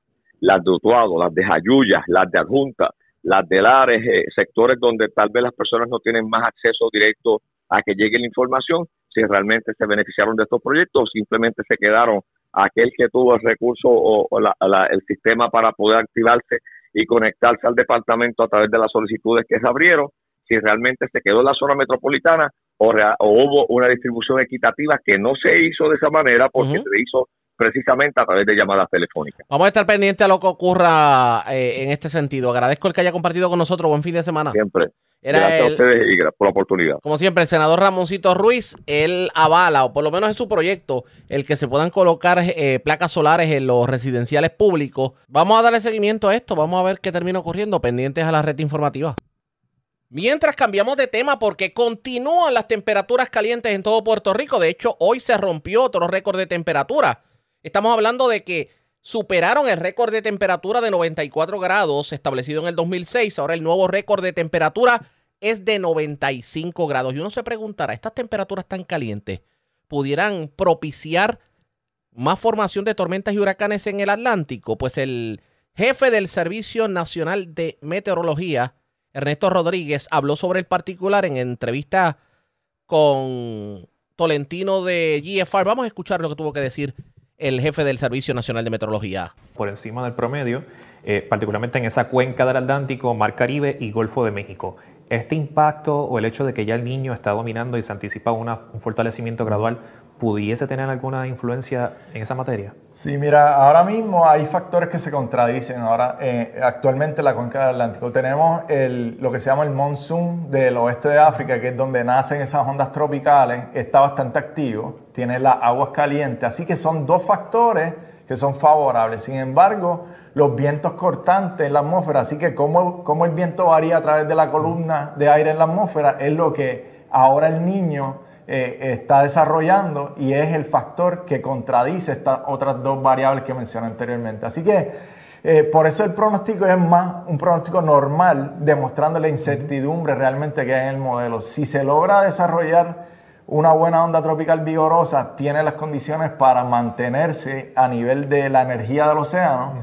las de Utuado, las de Jayuya, las de Adjunta, las de Lares, eh, sectores donde tal vez las personas no tienen más acceso directo a que llegue la información, si realmente se beneficiaron de estos proyectos o simplemente se quedaron aquel que tuvo el recurso o, el sistema para poder activarse y conectarse al departamento a través de las solicitudes que se abrieron, si realmente se quedó en la zona metropolitana o, hubo una distribución equitativa que no se hizo de esa manera porque se hizo precisamente a través de llamadas telefónicas. Vamos a estar pendientes a lo que ocurra eh, en este sentido. Agradezco el que haya compartido con nosotros. Buen fin de semana. Siempre. gracias a ustedes y gracias por la oportunidad. Como siempre, el senador Ramoncito Ruiz, él avala, o por lo menos es su proyecto, el que se puedan colocar eh, placas solares en los residenciales públicos. Vamos a darle seguimiento a esto, vamos a ver qué termina ocurriendo, pendientes a la red informativa. Mientras cambiamos de tema porque continúan las temperaturas calientes en todo Puerto Rico. De hecho, hoy se rompió otro récord de temperatura. Estamos hablando de que superaron el récord de temperatura de 94 grados establecido en el 2006. Ahora el nuevo récord de temperatura es de 95 grados. Y uno se preguntará, ¿estas temperaturas tan calientes pudieran propiciar más formación de tormentas y huracanes en el Atlántico? Pues el jefe del Servicio Nacional de Meteorología, Ernesto Rodríguez, habló sobre el particular en entrevista con Tolentino de GFR. Vamos a escuchar lo que tuvo que decir el jefe del Servicio Nacional de Meteorología. Por encima del promedio, eh, particularmente en esa cuenca del Atlántico, Mar Caribe y Golfo de México. Este impacto o el hecho de que ya el niño está dominando y se anticipa un fortalecimiento gradual pudiese tener alguna influencia en esa materia? Sí, mira, ahora mismo hay factores que se contradicen. Ahora, eh, actualmente en la cuenca del Atlántico tenemos el, lo que se llama el monsoon del oeste de África, que es donde nacen esas ondas tropicales, está bastante activo, tiene las aguas calientes, así que son dos factores que son favorables. Sin embargo, los vientos cortantes en la atmósfera, así que cómo, cómo el viento varía a través de la columna de aire en la atmósfera, es lo que ahora el niño eh, está desarrollando y es el factor que contradice estas otras dos variables que mencioné anteriormente. Así que eh, por eso el pronóstico es más un pronóstico normal, demostrando la incertidumbre realmente que hay en el modelo. Si se logra desarrollar una buena onda tropical vigorosa, tiene las condiciones para mantenerse a nivel de la energía del océano.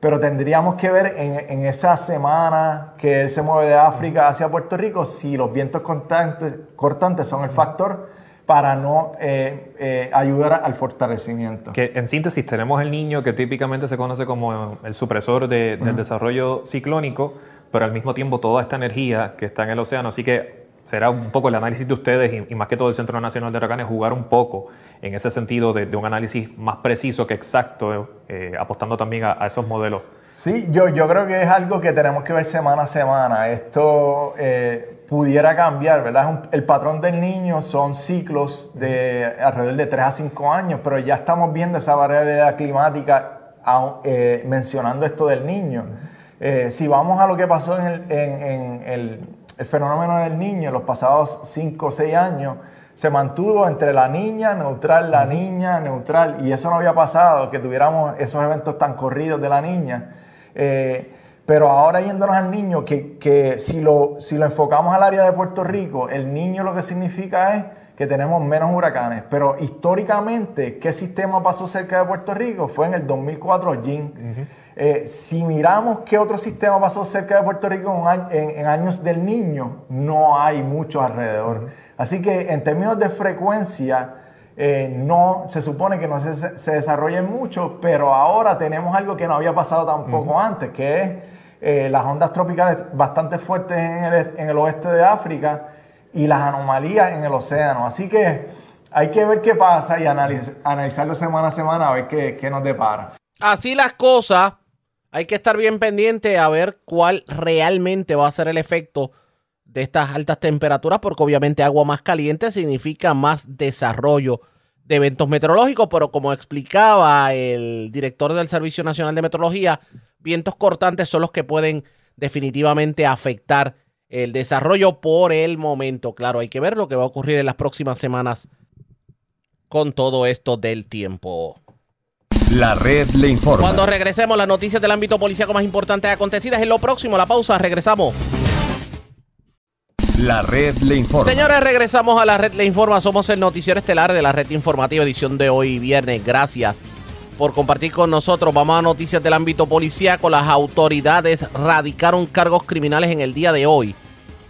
Pero tendríamos que ver en, en, esa semana que él se mueve de África hacia Puerto Rico si los vientos cortantes, cortantes son el factor para no eh, eh, ayudar al fortalecimiento. Que en síntesis tenemos el niño que típicamente se conoce como el supresor del desarrollo ciclónico, pero al mismo tiempo toda esta energía que está en el océano, así que será un poco el análisis de ustedes y, más que todo el Centro Nacional de Huracanes jugar un poco en ese sentido de, un análisis más preciso que exacto, eh, apostando también a, esos modelos. Sí, yo, yo creo que es algo que tenemos que ver semana a semana. Esto pudiera cambiar, ¿verdad? el patrón del niño son ciclos de alrededor de 3 a 5 años, pero ya estamos viendo esa variabilidad climática eh, mencionando esto del niño. Eh, si vamos a lo que pasó en, el, fenómeno del niño los pasados 5 o 6 años, se mantuvo entre la niña, neutral, la niña, neutral, y eso no había pasado, que tuviéramos esos eventos tan corridos de la niña. Eh, pero ahora yéndonos al niño, que, si, lo, si lo enfocamos al área de Puerto Rico, el niño lo que significa es que tenemos menos huracanes. Pero históricamente, ¿qué sistema pasó cerca de Puerto Rico? Fue en el 2004 GIN. Eh, si miramos qué otro sistema pasó cerca de Puerto Rico en, años del niño, no hay mucho alrededor. Así que en términos de frecuencia, eh, no se supone que no se, se, desarrolle mucho, pero ahora tenemos algo que no había pasado tampoco antes, que es eh, las ondas tropicales bastante fuertes en el, oeste de África y las anomalías en el océano. Así que hay que ver qué pasa y analizarlo semana a semana a ver qué, qué nos depara. Así las cosas, hay que estar bien pendiente a ver cuál realmente va a ser el efecto de estas altas temperaturas, porque obviamente agua más caliente significa más desarrollo de eventos meteorológicos, pero como explicaba el director del Servicio Nacional de Meteorología, vientos cortantes son los que pueden definitivamente afectar el desarrollo por el momento. Claro, hay que ver lo que va a ocurrir en las próximas semanas con todo esto del tiempo. La red le informa. Cuando regresemos, las noticias del ámbito policíaco más importantes acontecidas en lo próximo. La pausa, regresamos. La red le informa. Señores, regresamos a la red le informa. Somos el noticiero estelar de la red informativa edición de hoy viernes. Gracias por compartir con nosotros. Vamos a noticias del ámbito policíaco. Las autoridades radicaron cargos criminales en el día de hoy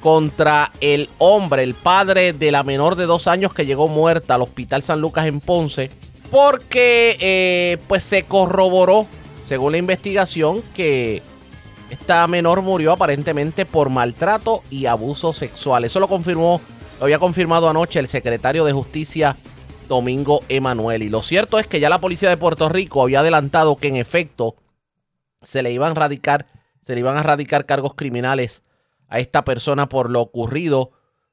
contra el hombre, el padre de la menor de dos años que llegó muerta al Hospital San Lucas en Ponce, porque eh, pues se corroboró, según la investigación, que esta menor murió aparentemente por maltrato y abuso sexual. Eso lo confirmó, lo había confirmado anoche el secretario de Justicia Domingo Emanuel. Y lo cierto es que ya la policía de Puerto Rico había adelantado que en efecto se le iban a radicar, se le iban a radicar cargos criminales a esta persona por lo ocurrido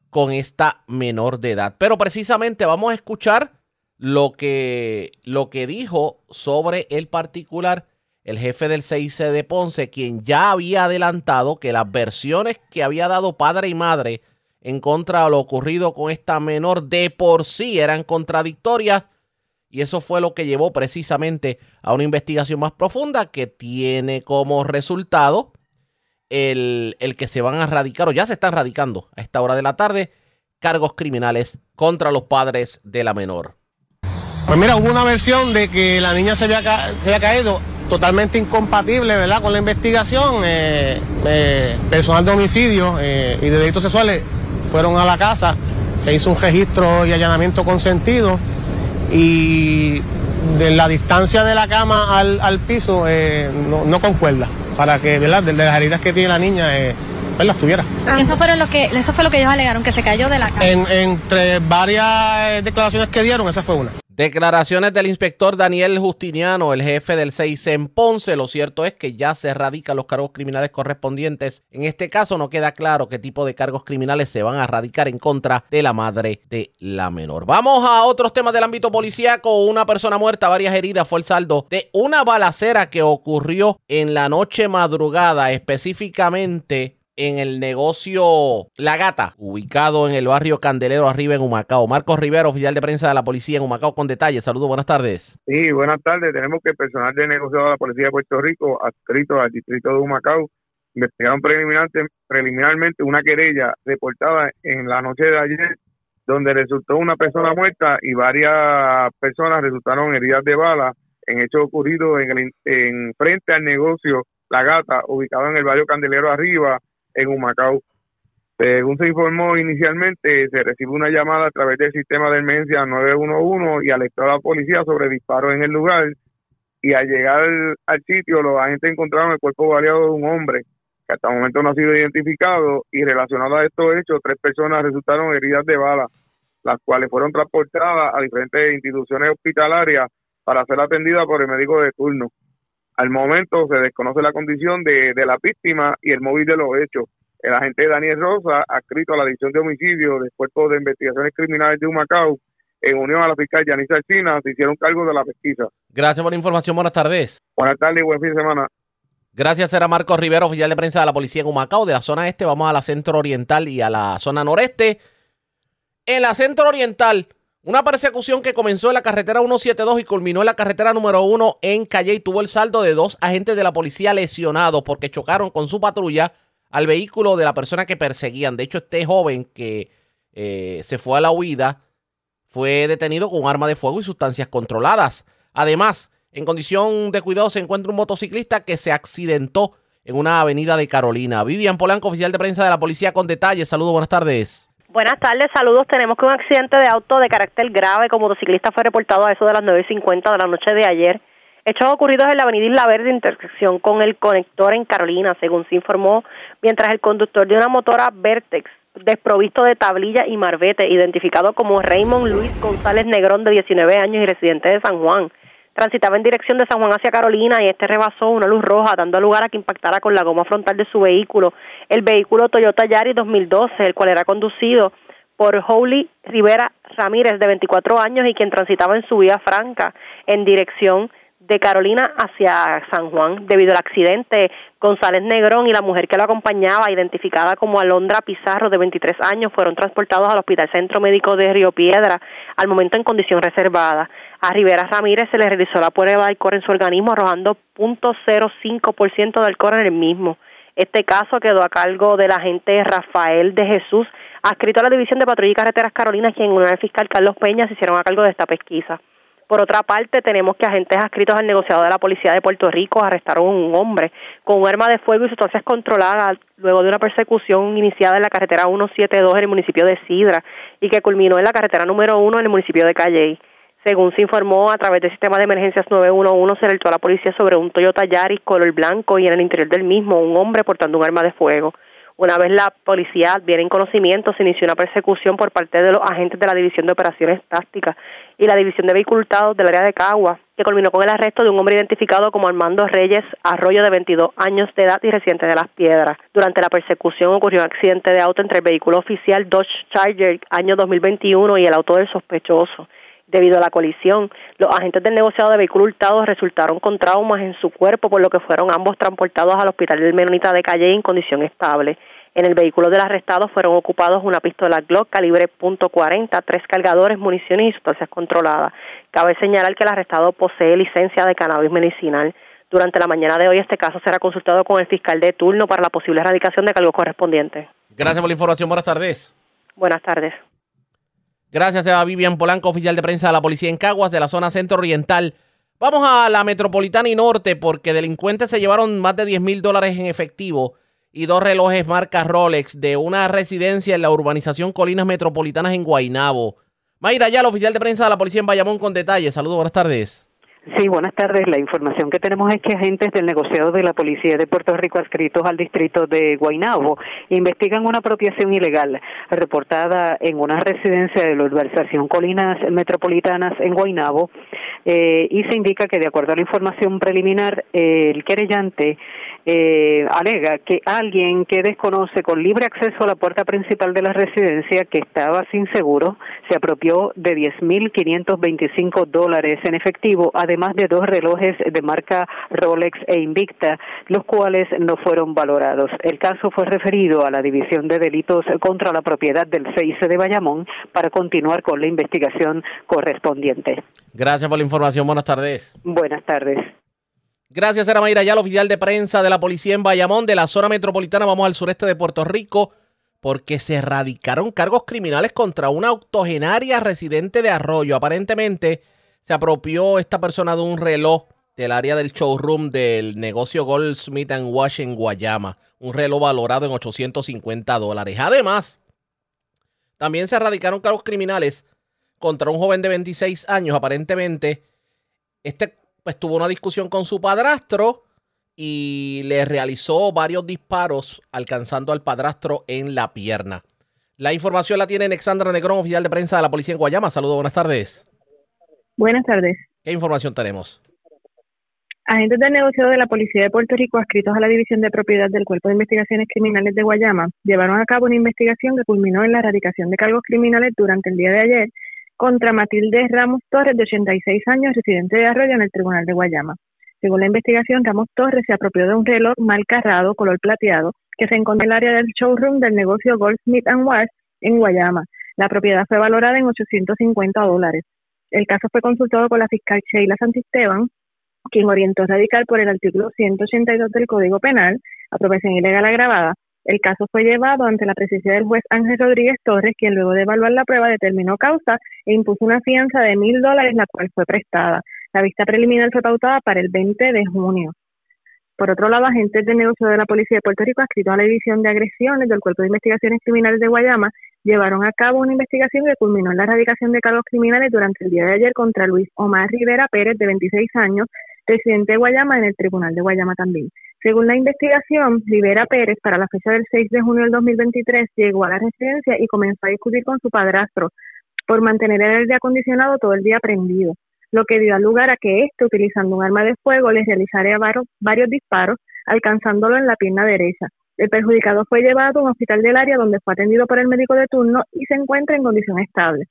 con esta menor de edad. Pero precisamente vamos a escuchar lo que, lo que dijo sobre el particular el jefe del CIC de Ponce, quien ya había adelantado que las versiones que había dado padre y madre en contra de lo ocurrido con esta menor de por sí eran contradictorias y eso fue lo que llevó precisamente a una investigación más profunda que tiene como resultado el, el, que se van a radicar o ya se están radicando a esta hora de la tarde cargos criminales contra los padres de la menor. Pues mira, hubo una versión de que la niña se había, se había caído totalmente incompatible ¿verdad? con la investigación. Eh, eh, personal de homicidio eh, y de delitos sexuales fueron a la casa se hizo un registro y allanamiento consentido y de la distancia de la cama al, al piso eh, no, no concuerda para que ¿verdad? de las heridas que tiene la niña eh, pues las tuviera. Eso, fueron lo que, eso fue lo que ellos alegaron, que se cayó de la cama. En- entre varias eh, declaraciones que dieron, esa fue una. Declaraciones del inspector Daniel Justiniano, el jefe del 6 en Ponce. Lo cierto es que ya se radican los cargos criminales correspondientes. En este caso no queda claro qué tipo de cargos criminales se van a radicar en contra de la madre de la menor. Vamos a otros temas del ámbito policíaco. Una persona muerta, varias heridas fue el saldo de una balacera que ocurrió en la noche madrugada, específicamente en el negocio La Gata, ubicado en el barrio Candelero arriba en Humacao. Marcos Rivera, oficial de prensa de la policía en Humacao, con detalles. Saludos, buenas tardes. Sí, buenas tardes. Tenemos que el personal de negociado de la Policía de Puerto Rico, adscrito al distrito de Humacao, investigaron preliminarmente, una querella reportada en la noche de ayer, donde resultó una persona muerta y varias personas resultaron heridas de bala en hechos ocurridos en, el, en frente al negocio La Gata, ubicado en el barrio Candelero Arriba, en Humacao. Según se informó inicialmente, se recibió una llamada a través del sistema de emergencia 911 y alertó a la policía sobre disparos en el lugar. Y al llegar al, al sitio, los agentes encontraron el cuerpo variado de un hombre que hasta el momento no ha sido identificado. Y relacionado a estos hechos, tres personas resultaron heridas de bala, las cuales fueron transportadas a diferentes instituciones hospitalarias para ser atendidas por el médico de turno. Al momento se desconoce la condición de, de la víctima y el móvil de los hechos. El agente Daniel Rosa, adscrito a la División de Homicidio del Cuerpo de Investigaciones Criminales de Humacao, en unión a la fiscal Yanisa Alcina, se hicieron cargo de la pesquisa. Gracias por la información. Buenas tardes. Buenas tardes y buen fin de semana. Gracias, era Marcos Rivera, oficial de prensa de la policía en Humacao. De la zona este vamos a la centro oriental y a la zona noreste. En la centro oriental, una persecución que comenzó en la carretera 172 y culminó en la carretera número 1 en Calle y tuvo el saldo de dos agentes de la policía lesionados porque chocaron con su patrulla al vehículo de la persona que perseguían. De hecho, este joven que eh, se fue a la huida fue detenido con arma de fuego y sustancias controladas. Además, en condición de cuidado se encuentra un motociclista que se accidentó en una avenida de Carolina. Vivian Polanco, oficial de prensa de la policía con detalles. Saludos, buenas tardes. Buenas tardes, saludos. Tenemos que un accidente de auto de carácter grave con motociclista fue reportado a eso de las 9.50 de la noche de ayer. Hechos ocurridos en la avenida Isla Verde, intersección con el conector en Carolina, según se informó, mientras el conductor de una motora Vertex, desprovisto de tablilla y marbete, identificado como Raymond Luis González Negrón, de 19 años y residente de San Juan, transitaba en dirección de San Juan hacia Carolina y este rebasó una luz roja, dando lugar a que impactara con la goma frontal de su vehículo, el vehículo Toyota Yaris 2012, el cual era conducido por Holy Rivera Ramírez, de 24 años, y quien transitaba en su vía franca en dirección de Carolina hacia San Juan. Debido al accidente, González Negrón y la mujer que lo acompañaba, identificada como Alondra Pizarro, de 23 años, fueron transportados al Hospital Centro Médico de Río Piedra, al momento en condición reservada. A Rivera Ramírez se le realizó la prueba de alcohol en su organismo, arrojando 0.05% de alcohol en el mismo. Este caso quedó a cargo del agente Rafael de Jesús, adscrito a la División de Patrulla y Carreteras Carolinas, quien en el fiscal Carlos Peña se hicieron a cargo de esta pesquisa. Por otra parte, tenemos que agentes adscritos al negociado de la Policía de Puerto Rico arrestaron a un hombre con un arma de fuego y sustancias controladas luego de una persecución iniciada en la carretera 172 en el municipio de Sidra y que culminó en la carretera número 1 en el municipio de Calley. Según se informó a través del sistema de emergencias 911, se alertó a la policía sobre un Toyota Yaris color blanco y en el interior del mismo un hombre portando un arma de fuego. Una vez la policía adviene en conocimiento, se inició una persecución por parte de los agentes de la División de Operaciones Tácticas y la División de Vehículos Hurtados del área de Cagua, que culminó con el arresto de un hombre identificado como Armando Reyes Arroyo, de 22 años de edad y residente de Las Piedras. Durante la persecución ocurrió un accidente de auto entre el vehículo oficial Dodge Charger año 2021 y el auto del sospechoso. Debido a la colisión, los agentes del negociado de vehículos hurtados resultaron con traumas en su cuerpo, por lo que fueron ambos transportados al hospital del Menonita de Calle en condición estable. En el vehículo del arrestado fueron ocupados una pistola Glock calibre .40, tres cargadores, municiones y sustancias controladas. Cabe señalar que el arrestado posee licencia de cannabis medicinal. Durante la mañana de hoy este caso será consultado con el fiscal de turno para la posible erradicación de cargos correspondientes. Gracias por la información. Buenas tardes. Buenas tardes. Gracias a Vivian Polanco, oficial de prensa de la policía en Caguas, de la zona centro oriental. Vamos a la metropolitana y norte porque delincuentes se llevaron más de 10 mil dólares en efectivo y dos relojes marca Rolex de una residencia en la urbanización Colinas Metropolitanas en Guaynabo. Mayra, ya el oficial de prensa de la policía en Bayamón con detalles. Saludos, buenas tardes. Sí, buenas tardes. La información que tenemos es que agentes del negociado de la Policía de Puerto Rico adscritos al distrito de Guaynabo investigan una apropiación ilegal reportada en una residencia de la urbanización Colinas Metropolitanas en Guaynabo eh, y se indica que de acuerdo a la información preliminar el querellante eh, alega que alguien que desconoce con libre acceso a la puerta principal de la residencia que estaba sin seguro se apropió de 10.525 dólares en efectivo, además de dos relojes de marca Rolex e Invicta, los cuales no fueron valorados. El caso fue referido a la División de Delitos contra la Propiedad del CIC de Bayamón para continuar con la investigación correspondiente. Gracias por la información. Buenas tardes. Buenas tardes. Gracias, era Mayra el oficial de prensa de la policía en Bayamón, de la zona metropolitana. Vamos al sureste de Puerto Rico, porque se erradicaron cargos criminales contra una octogenaria residente de Arroyo. Aparentemente se apropió esta persona de un reloj del área del showroom del negocio Goldsmith Wash en Guayama. Un reloj valorado en 850 dólares. Además, también se erradicaron cargos criminales contra un joven de 26 años. Aparentemente, este pues tuvo una discusión con su padrastro y le realizó varios disparos alcanzando al padrastro en la pierna. La información la tiene Alexandra Negrón, oficial de prensa de la policía en Guayama. Saludos, buenas tardes. Buenas tardes. ¿Qué información tenemos? Agentes del negocio de la Policía de Puerto Rico, adscritos a la División de Propiedad del Cuerpo de Investigaciones Criminales de Guayama, llevaron a cabo una investigación que culminó en la erradicación de cargos criminales durante el día de ayer contra Matilde Ramos Torres, de 86 años, residente de Arroyo, en el Tribunal de Guayama. Según la investigación, Ramos Torres se apropió de un reloj mal carrado, color plateado, que se encontró en el área del showroom del negocio Goldsmith West en Guayama. La propiedad fue valorada en 850 dólares. El caso fue consultado con la fiscal Sheila Santisteban, quien orientó radical por el artículo 182 del Código Penal, apropiación ilegal agravada, el caso fue llevado ante la presencia del juez Ángel Rodríguez Torres, quien luego de evaluar la prueba determinó causa e impuso una fianza de mil dólares, la cual fue prestada. La vista preliminar fue pautada para el 20 de junio. Por otro lado, agentes de negocio de la Policía de Puerto Rico, adscritos a la División de Agresiones del Cuerpo de Investigaciones Criminales de Guayama, llevaron a cabo una investigación que culminó en la erradicación de cargos criminales durante el día de ayer contra Luis Omar Rivera Pérez, de 26 años, residente de Guayama, en el Tribunal de Guayama también. Según la investigación, Rivera Pérez, para la fecha del 6 de junio del 2023, llegó a la residencia y comenzó a discutir con su padrastro por mantener el aire acondicionado todo el día prendido, lo que dio lugar a que éste, utilizando un arma de fuego, le realizara varios disparos, alcanzándolo en la pierna derecha. El perjudicado fue llevado a un hospital del área donde fue atendido por el médico de turno y se encuentra en condición estable.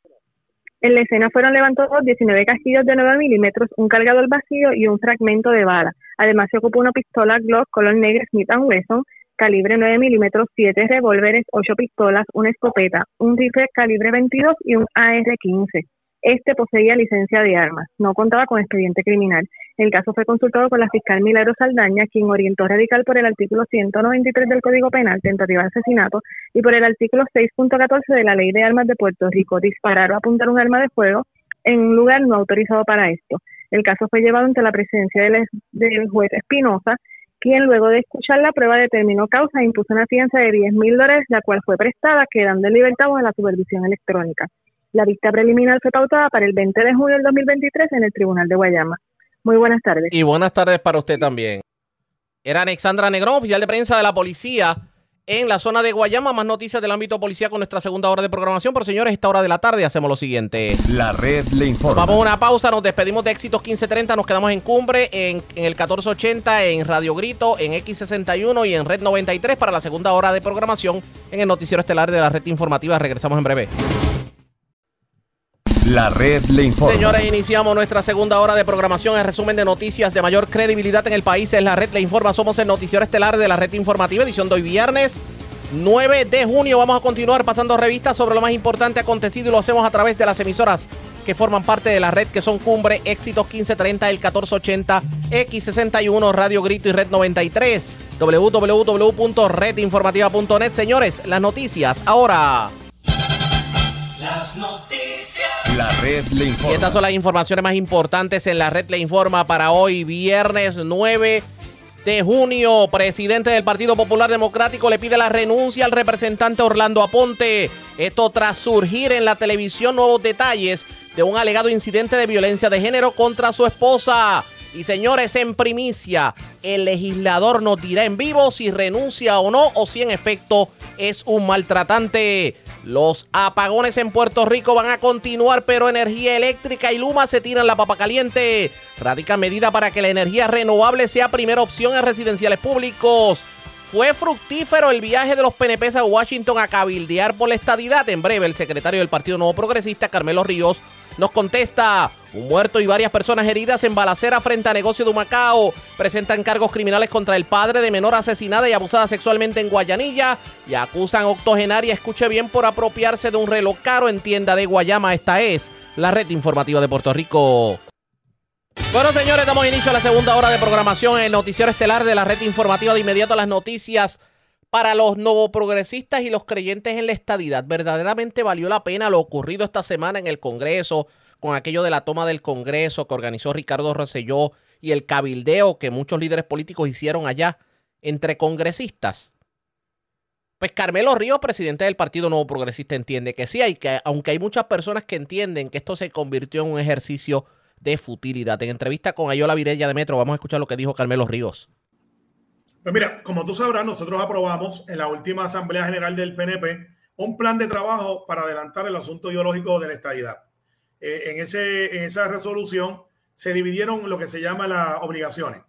En la escena fueron levantados 19 casquillos de 9 milímetros, un cargador vacío y un fragmento de bala. Además, se ocupó una pistola Glock color negro Smith Wesson, calibre 9 milímetros, 7 revólveres, 8 pistolas, una escopeta, un rifle calibre 22 y un AR-15. Este poseía licencia de armas, no contaba con expediente criminal. El caso fue consultado por la fiscal Milagro Saldaña, quien orientó radical por el artículo 193 del Código Penal, tentativa de asesinato, y por el artículo 6.14 de la Ley de Armas de Puerto Rico, disparar o apuntar un arma de fuego en un lugar no autorizado para esto. El caso fue llevado ante la presencia del, juez Espinosa, quien luego de escuchar la prueba determinó causa e impuso una fianza de 10 mil dólares, la cual fue prestada, quedando en libertad bajo la supervisión electrónica. La vista preliminar fue pautada para el 20 de junio del 2023 en el Tribunal de Guayama. Muy buenas tardes. Y buenas tardes para usted también. Era Alexandra Negrón, oficial de prensa de la policía en la zona de Guayama. Más noticias del ámbito policía con nuestra segunda hora de programación. Pero señores, esta hora de la tarde hacemos lo siguiente. La red le informa. Vamos a una pausa, nos despedimos de Éxitos 1530, nos quedamos en Cumbre, en, en el 1480, en Radio Grito, en X61 y en Red 93 para la segunda hora de programación en el noticiero estelar de la red informativa. Regresamos en breve. La red le informa. Señores, iniciamos nuestra segunda hora de programación. El resumen de noticias de mayor credibilidad en el país es la red le informa. Somos el noticiero estelar de la red informativa, edición de hoy viernes 9 de junio. Vamos a continuar pasando revistas sobre lo más importante acontecido y lo hacemos a través de las emisoras que forman parte de la red que son Cumbre, Éxitos 1530, el 1480, X61, Radio Grito y Red 93, www.redinformativa.net. Señores, las noticias ahora. Las noticias. Estas son las informaciones más importantes en la red le informa para hoy, viernes 9 de junio, presidente del Partido Popular Democrático le pide la renuncia al representante Orlando Aponte. Esto tras surgir en la televisión nuevos detalles de un alegado incidente de violencia de género contra su esposa. Y señores, en primicia, el legislador nos dirá en vivo si renuncia o no o si en efecto es un maltratante. Los apagones en Puerto Rico van a continuar, pero Energía Eléctrica y Luma se tiran la papa caliente. Radica medida para que la energía renovable sea primera opción en residenciales públicos. Fue fructífero el viaje de los PNP a Washington a cabildear por la estadidad. En breve, el secretario del Partido Nuevo Progresista, Carmelo Ríos, nos contesta. Un muerto y varias personas heridas en balacera frente a negocio de Humacao. Presentan cargos criminales contra el padre de menor asesinada y abusada sexualmente en Guayanilla. Y acusan octogenaria, escuche bien, por apropiarse de un reloj caro en tienda de Guayama. Esta es la red informativa de Puerto Rico. Bueno, señores, damos inicio a la segunda hora de programación en el noticiero estelar de la red informativa de inmediato a las noticias para los novoprogresistas y los creyentes en la estadidad. Verdaderamente valió la pena lo ocurrido esta semana en el Congreso, con aquello de la toma del Congreso que organizó Ricardo Rosselló y el cabildeo que muchos líderes políticos hicieron allá entre congresistas. Pues Carmelo Ríos, presidente del Partido Nuevo Progresista, entiende que sí, hay que, aunque hay muchas personas que entienden que esto se convirtió en un ejercicio de futilidad. En entrevista con Ayola Virella de Metro, vamos a escuchar lo que dijo Carmelo Ríos. Pues mira, como tú sabrás, nosotros aprobamos en la última Asamblea General del PNP un plan de trabajo para adelantar el asunto ideológico de la estadidad. Eh, en, ese, en esa resolución se dividieron lo que se llama las obligaciones.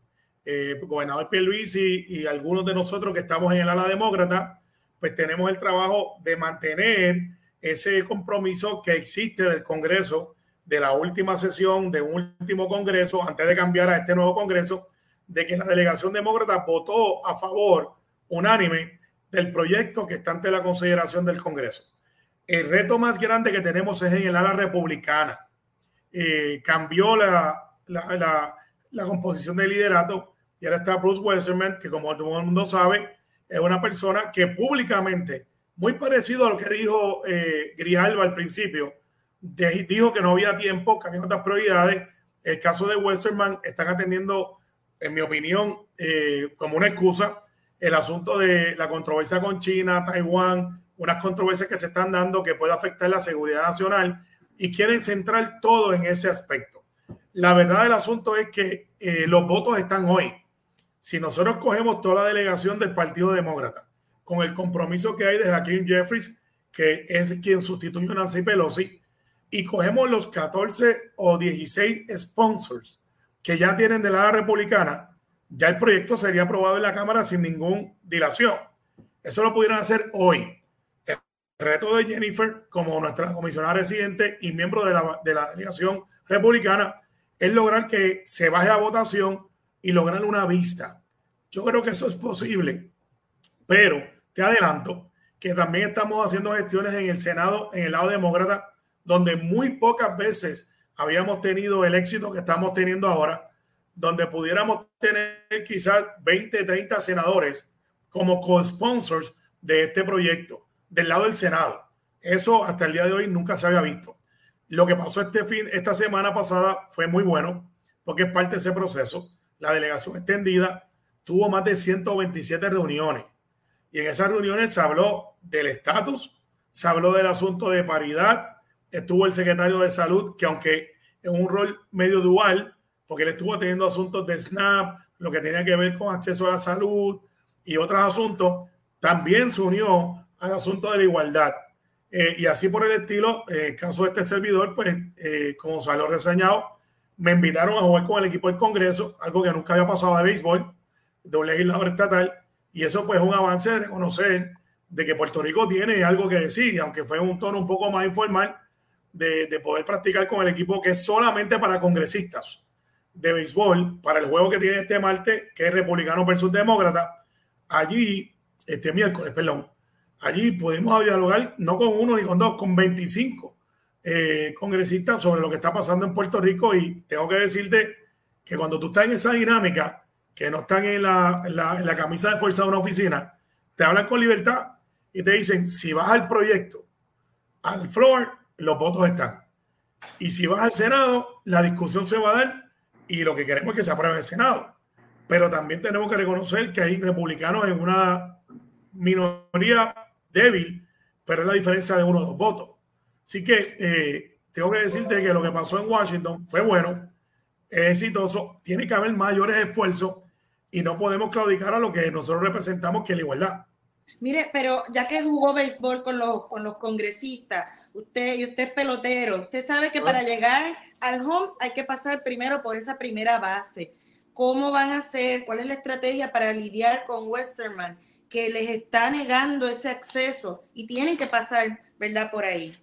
Eh, gobernador Pierluisi y, y algunos de nosotros que estamos en el ala demócrata, pues tenemos el trabajo de mantener ese compromiso que existe del Congreso, de la última sesión, de un último Congreso, antes de cambiar a este nuevo Congreso, de que la delegación demócrata votó a favor unánime del proyecto que está ante la consideración del Congreso. El reto más grande que tenemos es en el ala republicana. Eh, cambió la, la, composición del liderato y ahora está Bruce Westerman, que como todo el mundo sabe, es una persona que públicamente, muy parecido a lo que dijo eh, Grijalva al principio, dijo que no había tiempo, que había otras prioridades. El caso de Westerman están atendiendo, en mi opinión, eh, como una excusa el asunto de la controversia con China, Taiwán, unas controversias que se están dando que puede afectar la seguridad nacional y quieren centrar todo en ese aspecto. La verdad del asunto es que eh, los votos están hoy. Si nosotros cogemos toda la delegación del Partido Demócrata, con el compromiso que hay de Hakeem Jeffries, que es quien sustituye a Nancy Pelosi, y cogemos los 14 o 16 sponsors que ya tienen de la republicana, ya el proyecto sería aprobado en la Cámara sin ninguna dilación. Eso lo pudieran hacer hoy. El reto de Jennifer, como nuestra comisionada residente y miembro de la, de la delegación republicana, es lograr que se baje a votación y lograr una vista. Yo creo que eso es posible, pero te adelanto que también estamos haciendo gestiones en el Senado, en el lado demócrata, donde muy pocas veces habíamos tenido el éxito que estamos teniendo ahora, donde pudiéramos tener quizás 20, 30 senadores como co-sponsors de este proyecto del lado del Senado. Eso hasta el día de hoy nunca se había visto. Lo que pasó este fin, esta semana pasada fue muy bueno porque es parte de ese proceso. La delegación extendida tuvo más de 127 reuniones y en esas reuniones se habló del estatus, se habló del asunto de paridad, estuvo el secretario de salud que aunque en un rol medio dual, porque él estuvo teniendo asuntos de SNAP, lo que tenía que ver con acceso a la salud y otros asuntos, también se unió al asunto de la igualdad. Eh, y así por el estilo, eh, caso de este servidor, pues eh, como salió reseñado, me invitaron a jugar con el equipo del Congreso, algo que nunca había pasado de béisbol, de un legislador estatal, y eso pues es un avance de reconocer de que Puerto Rico tiene algo que decir, aunque fue un tono un poco más informal, de, de poder practicar con el equipo que es solamente para congresistas de béisbol, para el juego que tiene este martes, que es republicano versus demócrata, allí, este miércoles, perdón, allí pudimos dialogar no con uno ni con dos, con 25 eh, congresistas sobre lo que está pasando en Puerto Rico. Y tengo que decirte que cuando tú estás en esa dinámica, que no están en la, en la, en la camisa de fuerza de una oficina, te hablan con libertad y te dicen, si vas al proyecto, al floor, los votos están. Y si vas al Senado, la discusión se va a dar y lo que queremos es que se apruebe el Senado. pero también tenemos que reconocer que hay republicanos en una minoría débil, pero es la diferencia de uno o dos votos. Así que eh, tengo que decirte que lo que pasó en Washington fue bueno, exitoso, tiene que haber mayores esfuerzos y no podemos claudicar a lo que nosotros representamos, que es la igualdad. Mire, pero ya que jugó béisbol con los, con los congresistas, usted y usted es pelotero, usted sabe que para llegar al home hay que pasar primero por esa primera base. ¿Cómo van a hacer? ¿Cuál es la estrategia para lidiar con Westerman? Que les está negando ese acceso y tienen que pasar, ¿verdad? Por ahí.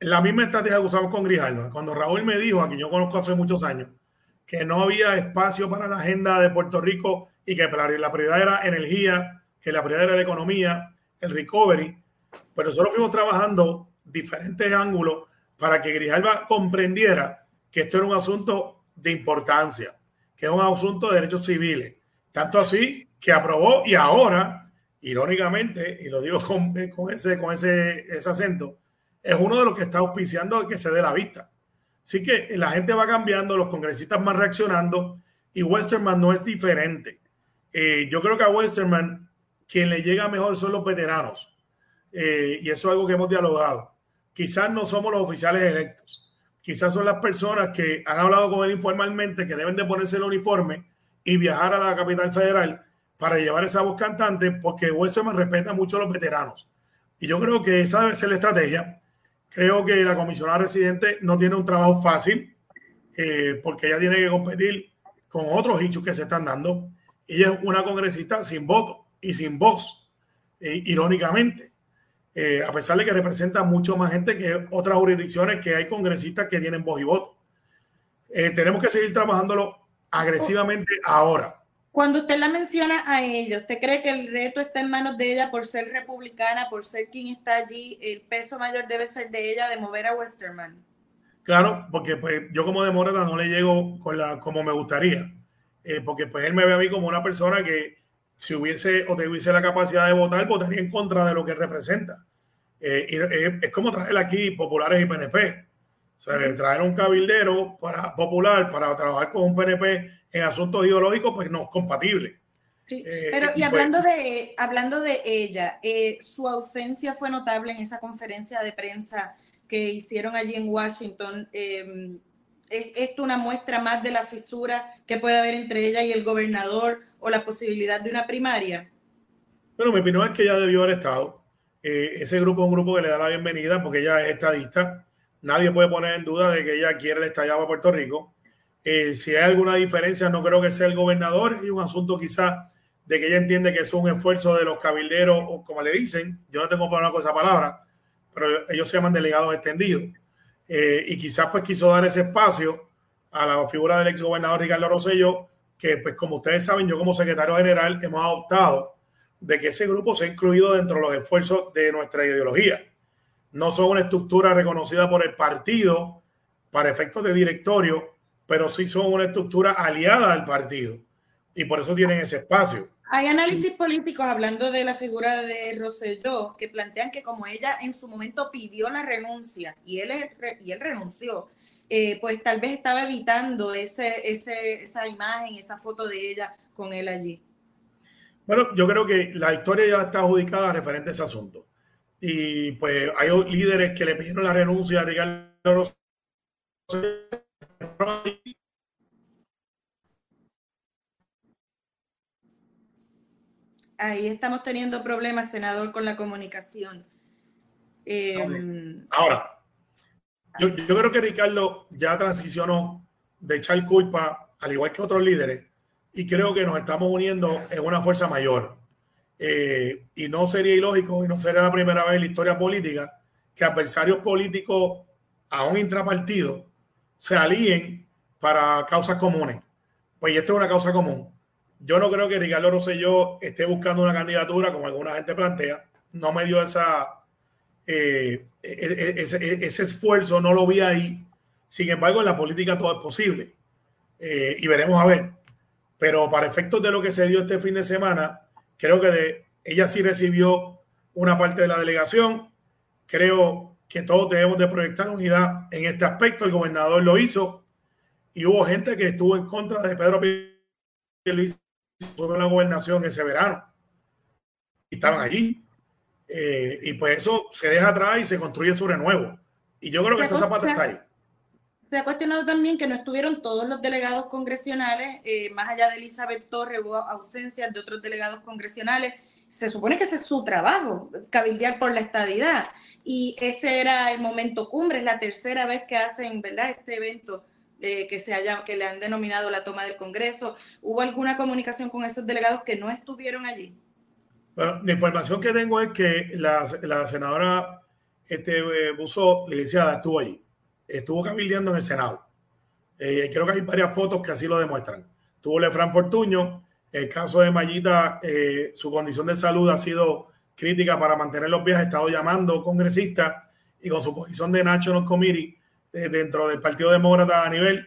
La misma estrategia que usamos con Grijalva. Cuando Raúl me dijo, a quien yo conozco hace muchos años, que no había espacio para la agenda de Puerto Rico y que la prioridad era energía, que la prioridad era la economía, el recovery, pero nosotros fuimos trabajando diferentes ángulos para que Grijalva comprendiera que esto era un asunto de importancia, que es un asunto de derechos civiles. Tanto así que aprobó y ahora, irónicamente, y lo digo con, ese, con ese, ese acento, es uno de los que está auspiciando que se dé la vista. Así que la gente va cambiando, los congresistas van reaccionando y Westerman no es diferente. Eh, yo creo que a Westerman quien le llega mejor son los veteranos. Eh, y eso es algo que hemos dialogado. Quizás no somos los oficiales electos. Quizás son las personas que han hablado con él informalmente que deben de ponerse el uniforme y viajar a la capital federal para llevar esa voz cantante porque Westerman respeta mucho a los veteranos. Y yo creo que esa debe ser la estrategia Creo que la comisionada residente no tiene un trabajo fácil eh, porque ella tiene que competir con otros hechos que se están dando. Ella es una congresista sin voto y sin voz, eh, irónicamente, eh, a pesar de que representa mucho más gente que otras jurisdicciones que hay congresistas que tienen voz y voto. tenemos que seguir trabajándolo agresivamente ahora. Cuando usted la menciona a ella, ¿usted cree que el reto está en manos de ella por ser republicana, por ser quien está allí? ¿El peso mayor debe ser de ella de mover a Westerman? Claro, porque pues yo como demócrata no le llego con la, como me gustaría, eh, porque pues él me ve a mí como una persona que si hubiese o tuviese la capacidad de votar, votaría en contra de lo que representa. Eh, y, eh, es como traer aquí populares y PNP. O sea, traer un cabildero para, popular para trabajar con un PNP en asuntos ideológicos, pues no es compatible. Sí, eh, pero y pues hablando de, hablando de ella, eh, su ausencia fue notable en esa conferencia de prensa que hicieron allí en Washington. ¿Es esto una muestra más de la fisura que puede haber entre ella y el gobernador o la posibilidad de una primaria? Bueno, mi opinión es que ella debió haber estado. Eh, ese grupo es un grupo que le da la bienvenida porque ella es estadista. Nadie puede poner en duda de que ella quiere el estallado a Puerto Rico. Eh, si hay alguna diferencia, no creo que sea el gobernador. Hay un asunto quizás de que ella entiende que es un esfuerzo de los cabilderos, o como le dicen, yo no tengo problema con esa palabra, pero ellos se llaman delegados extendidos. Eh, y quizás pues quiso dar ese espacio a la figura del ex gobernador Ricardo Rosselló, que pues como ustedes saben, yo como secretario general hemos adoptado de que ese grupo se ha incluido dentro de los esfuerzos de nuestra ideología. No son una estructura reconocida por el partido para efectos de directorio, pero sí son una estructura aliada al partido y por eso tienen ese espacio. Hay análisis políticos hablando de la figura de Rosselló que plantean que como ella en su momento pidió la renuncia y él, y él renunció, eh, pues tal vez estaba evitando ese, ese, esa imagen, esa foto de ella con él allí. Bueno, yo creo que la historia ya está adjudicada referente a ese asunto. Y pues hay líderes que le pidieron la renuncia a Ricardo Rosselló Ahí estamos teniendo problemas, senador, con la comunicación. Em, Ahora, yo, yo, creo que Ricardo ya transicionó de echar culpa, al igual que otros líderes, y creo que nos estamos uniendo en una fuerza mayor. Eh, y no sería ilógico y no sería la primera vez en la historia política que adversarios políticos, a un intrapartido, se alíen para causas comunes. Pues esto es una causa común. Yo no creo que Ricardo Rosselló esté buscando una candidatura como alguna gente plantea. No me dio esa, eh, e, e, ese, ese, esfuerzo, no lo vi ahí. Sin embargo, en la política todo es posible. Eh, y veremos a ver. Pero para efectos de lo que se dio este fin de semana, creo que ella sí recibió una parte de la delegación. Creo que todos debemos de proyectar unidad en este aspecto. El gobernador lo hizo y hubo gente que estuvo en contra de Pedro Pierluisi fue la gobernación ese verano. Y estaban allí. Eh, y pues eso se deja atrás y se construye sobre nuevo. Y yo creo que esa zapata está ahí. Se ha cuestionado también que no estuvieron todos los delegados congresionales, eh, más allá de Elizabeth Torres, hubo ausencias de otros delegados congresionales. Se supone que ese es su trabajo, cabildear por la estadidad. Y ese era el momento cumbre, es la tercera vez que hacen ¿verdad? este evento eh, que, se haya, que le han denominado la toma del Congreso. ¿Hubo alguna comunicación con esos delegados que no estuvieron allí? Bueno, la información que tengo es que la, la senadora este, eh, Buso, licenciada, estuvo allí estuvo cabildeando en el Senado. Eh, creo que hay varias fotos que así lo demuestran. Tuvo Lefran Fortuño, el caso de Mayita, eh, su condición de salud ha sido crítica para mantener los viajes, ha estado llamando congresistas y con su posición de National Committee eh, dentro del Partido Demócrata a nivel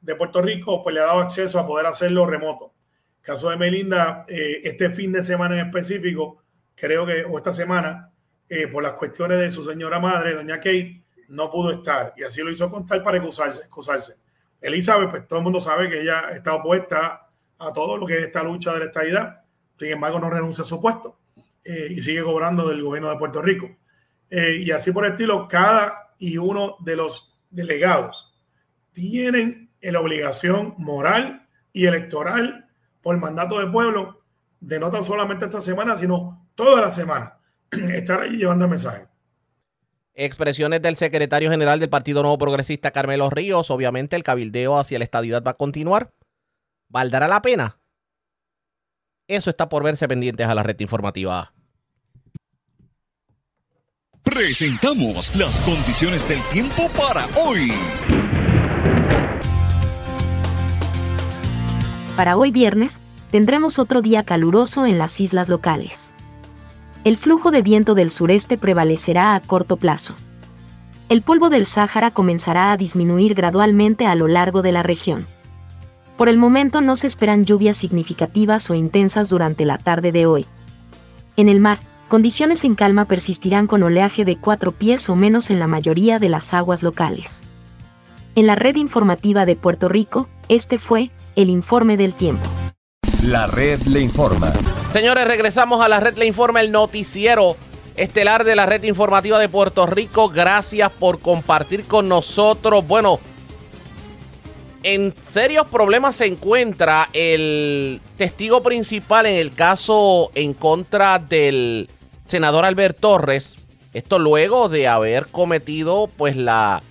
de Puerto Rico, pues le ha dado acceso a poder hacerlo remoto. caso de Melinda, este fin de semana en específico, creo que, o esta semana, por las cuestiones de su señora madre, doña Kate, no pudo estar y así lo hizo constar para excusarse. excusarse. Elizabeth, pues todo el mundo sabe que ella está opuesta a todo lo que es esta lucha de la estabilidad, sin embargo no renuncia a su puesto eh, y sigue cobrando del gobierno de Puerto Rico. Eh, y así por el estilo, cada y uno de los delegados tienen la obligación moral y electoral por mandato de pueblo de no tan solamente esta semana, sino toda la semana, estar allí llevando el mensaje. Expresiones del secretario general del Partido Nuevo Progresista, Carmelo Ríos. Obviamente el cabildeo hacia la estadidad va a continuar. ¿Valdrá la pena? Eso está por verse pendientes a la red informativa. Presentamos las condiciones del tiempo para hoy. Para hoy viernes, tendremos otro día caluroso en las islas locales el flujo de viento del sureste prevalecerá a corto plazo. El polvo del Sáhara comenzará a disminuir gradualmente a lo largo de la región. Por el momento no se esperan lluvias significativas o intensas durante la tarde de hoy. En el mar, condiciones en calma persistirán con oleaje de cuatro pies o menos en la mayoría de las aguas locales. En la red informativa de Puerto Rico, este fue el informe del tiempo. La red le informa. Señores, regresamos a la red le informa, el noticiero estelar de la red informativa de Puerto Rico. Gracias por compartir con nosotros. Bueno, en serios problemas se encuentra el testigo principal en el caso en contra del senador Albert Torres. Esto luego de haber cometido pues la,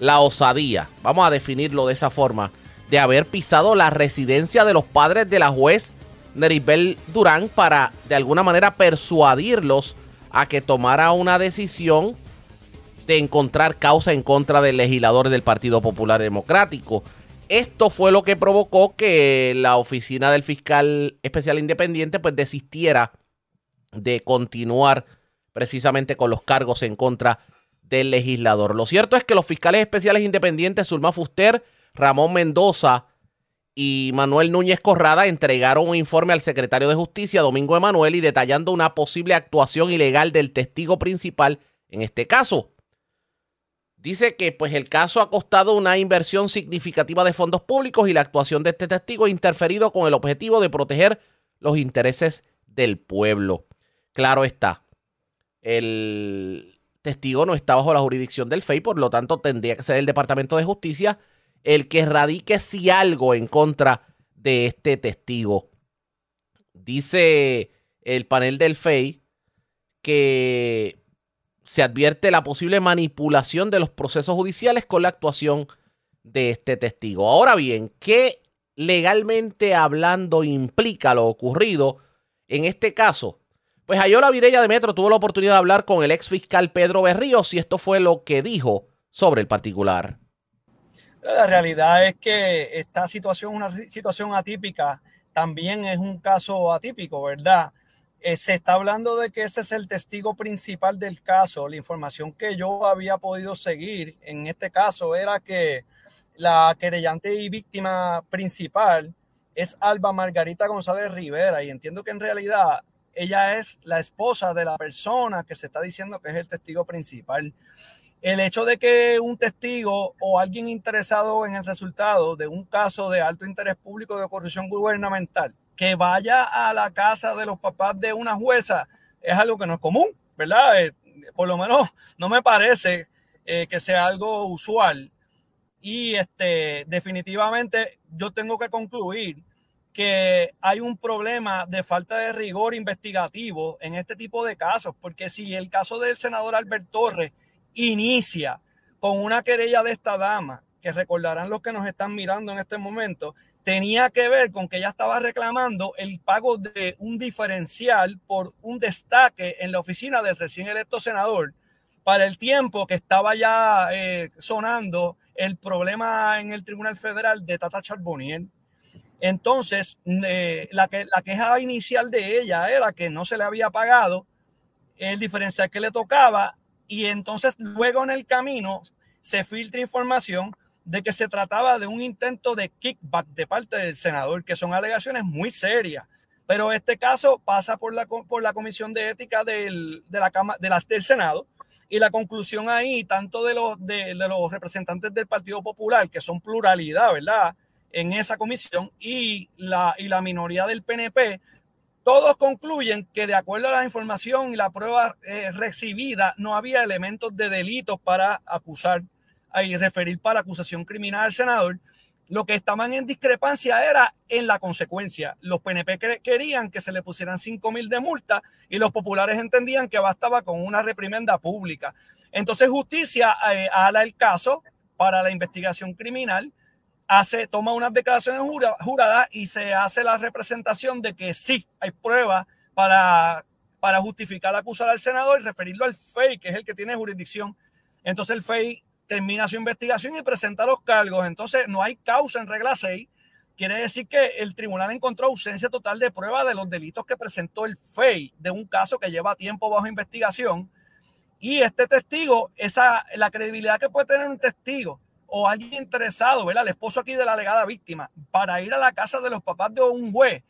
la osadía, vamos a definirlo de esa forma, de haber pisado la residencia de los padres de la juez Neribel Durán para de alguna manera persuadirlos a que tomara una decisión de encontrar causa en contra del legislador del Partido Popular Democrático. Esto fue lo que provocó que la oficina del fiscal especial independiente pues desistiera de continuar precisamente con los cargos en contra del legislador. Lo cierto es que los fiscales especiales independientes Zulma Fuster, Ramón Mendoza y Manuel Núñez Corrada entregaron un informe al secretario de Justicia, Domingo Emanuel, y detallando una posible actuación ilegal del testigo principal en este caso. Dice que pues el caso ha costado una inversión significativa de fondos públicos y la actuación de este testigo ha interferido con el objetivo de proteger los intereses del pueblo. Claro está, el testigo no está bajo la jurisdicción del FEI, por lo tanto tendría que ser el Departamento de Justicia el que radique si algo en contra de este testigo. Dice el panel del FEI que se advierte la posible manipulación de los procesos judiciales con la actuación de este testigo. Ahora bien, ¿qué legalmente hablando implica lo ocurrido en este caso? Pues Ayola Vidella de Metro tuvo la oportunidad de hablar con el ex fiscal Pedro Berríos y esto fue lo que dijo sobre el particular. La realidad es que esta situación, una situación atípica, también es un caso atípico, ¿verdad? Eh, se está hablando de que ese es el testigo principal del caso. La información que yo había podido seguir en este caso era que la querellante y víctima principal es Alba Margarita González Rivera y entiendo que en realidad ella es la esposa de la persona que se está diciendo que es el testigo principal el hecho de que un testigo o alguien interesado en el resultado de un caso de alto interés público de corrupción gubernamental que vaya a la casa de los papás de una jueza es algo que no es común, ¿verdad? Eh, por lo menos no me parece eh, que sea algo usual. Y este, definitivamente yo tengo que concluir que hay un problema de falta de rigor investigativo en este tipo de casos, porque si el caso del senador Albert Torres inicia con una querella de esta dama, que recordarán los que nos están mirando en este momento, tenía que ver con que ella estaba reclamando el pago de un diferencial por un destaque en la oficina del recién electo senador para el tiempo que estaba ya eh, sonando el problema en el Tribunal Federal de Tata Charbonnier. Entonces, eh, la, que, la queja inicial de ella era que no se le había pagado el diferencial que le tocaba y entonces luego en el camino se filtra información de que se trataba de un intento de kickback de parte del senador, que son alegaciones muy serias. Pero este caso pasa por la, Comisión de Ética del Senado y la conclusión ahí, tanto de los, de, los representantes del Partido Popular, que son pluralidad, ¿verdad? En esa comisión y la, y la minoría del PNP, todos concluyen que de acuerdo a la información y la prueba eh, recibida, no había elementos de delitos para acusar y referir para acusación criminal al senador. Lo que estaban en discrepancia era en la consecuencia. Los PNP querían que se le pusieran 5 mil de multa y los populares entendían que bastaba con una reprimenda pública. Entonces justicia eh, ala el caso para la investigación criminal, hace, toma unas declaraciones juradas y se hace la representación de que sí hay pruebas para, para justificar acusar al senador y referirlo al FEI, que es el que tiene jurisdicción. Entonces el FEI termina su investigación y presenta los cargos. Entonces, no hay causa en regla 6. Quiere decir que el tribunal encontró ausencia total de prueba de los delitos que presentó el FEI de un caso que lleva tiempo bajo investigación. Y este testigo, esa, la credibilidad que puede tener un testigo o alguien interesado, ¿verdad? El esposo aquí de la alegada víctima, para ir a la casa de los papás de un juez,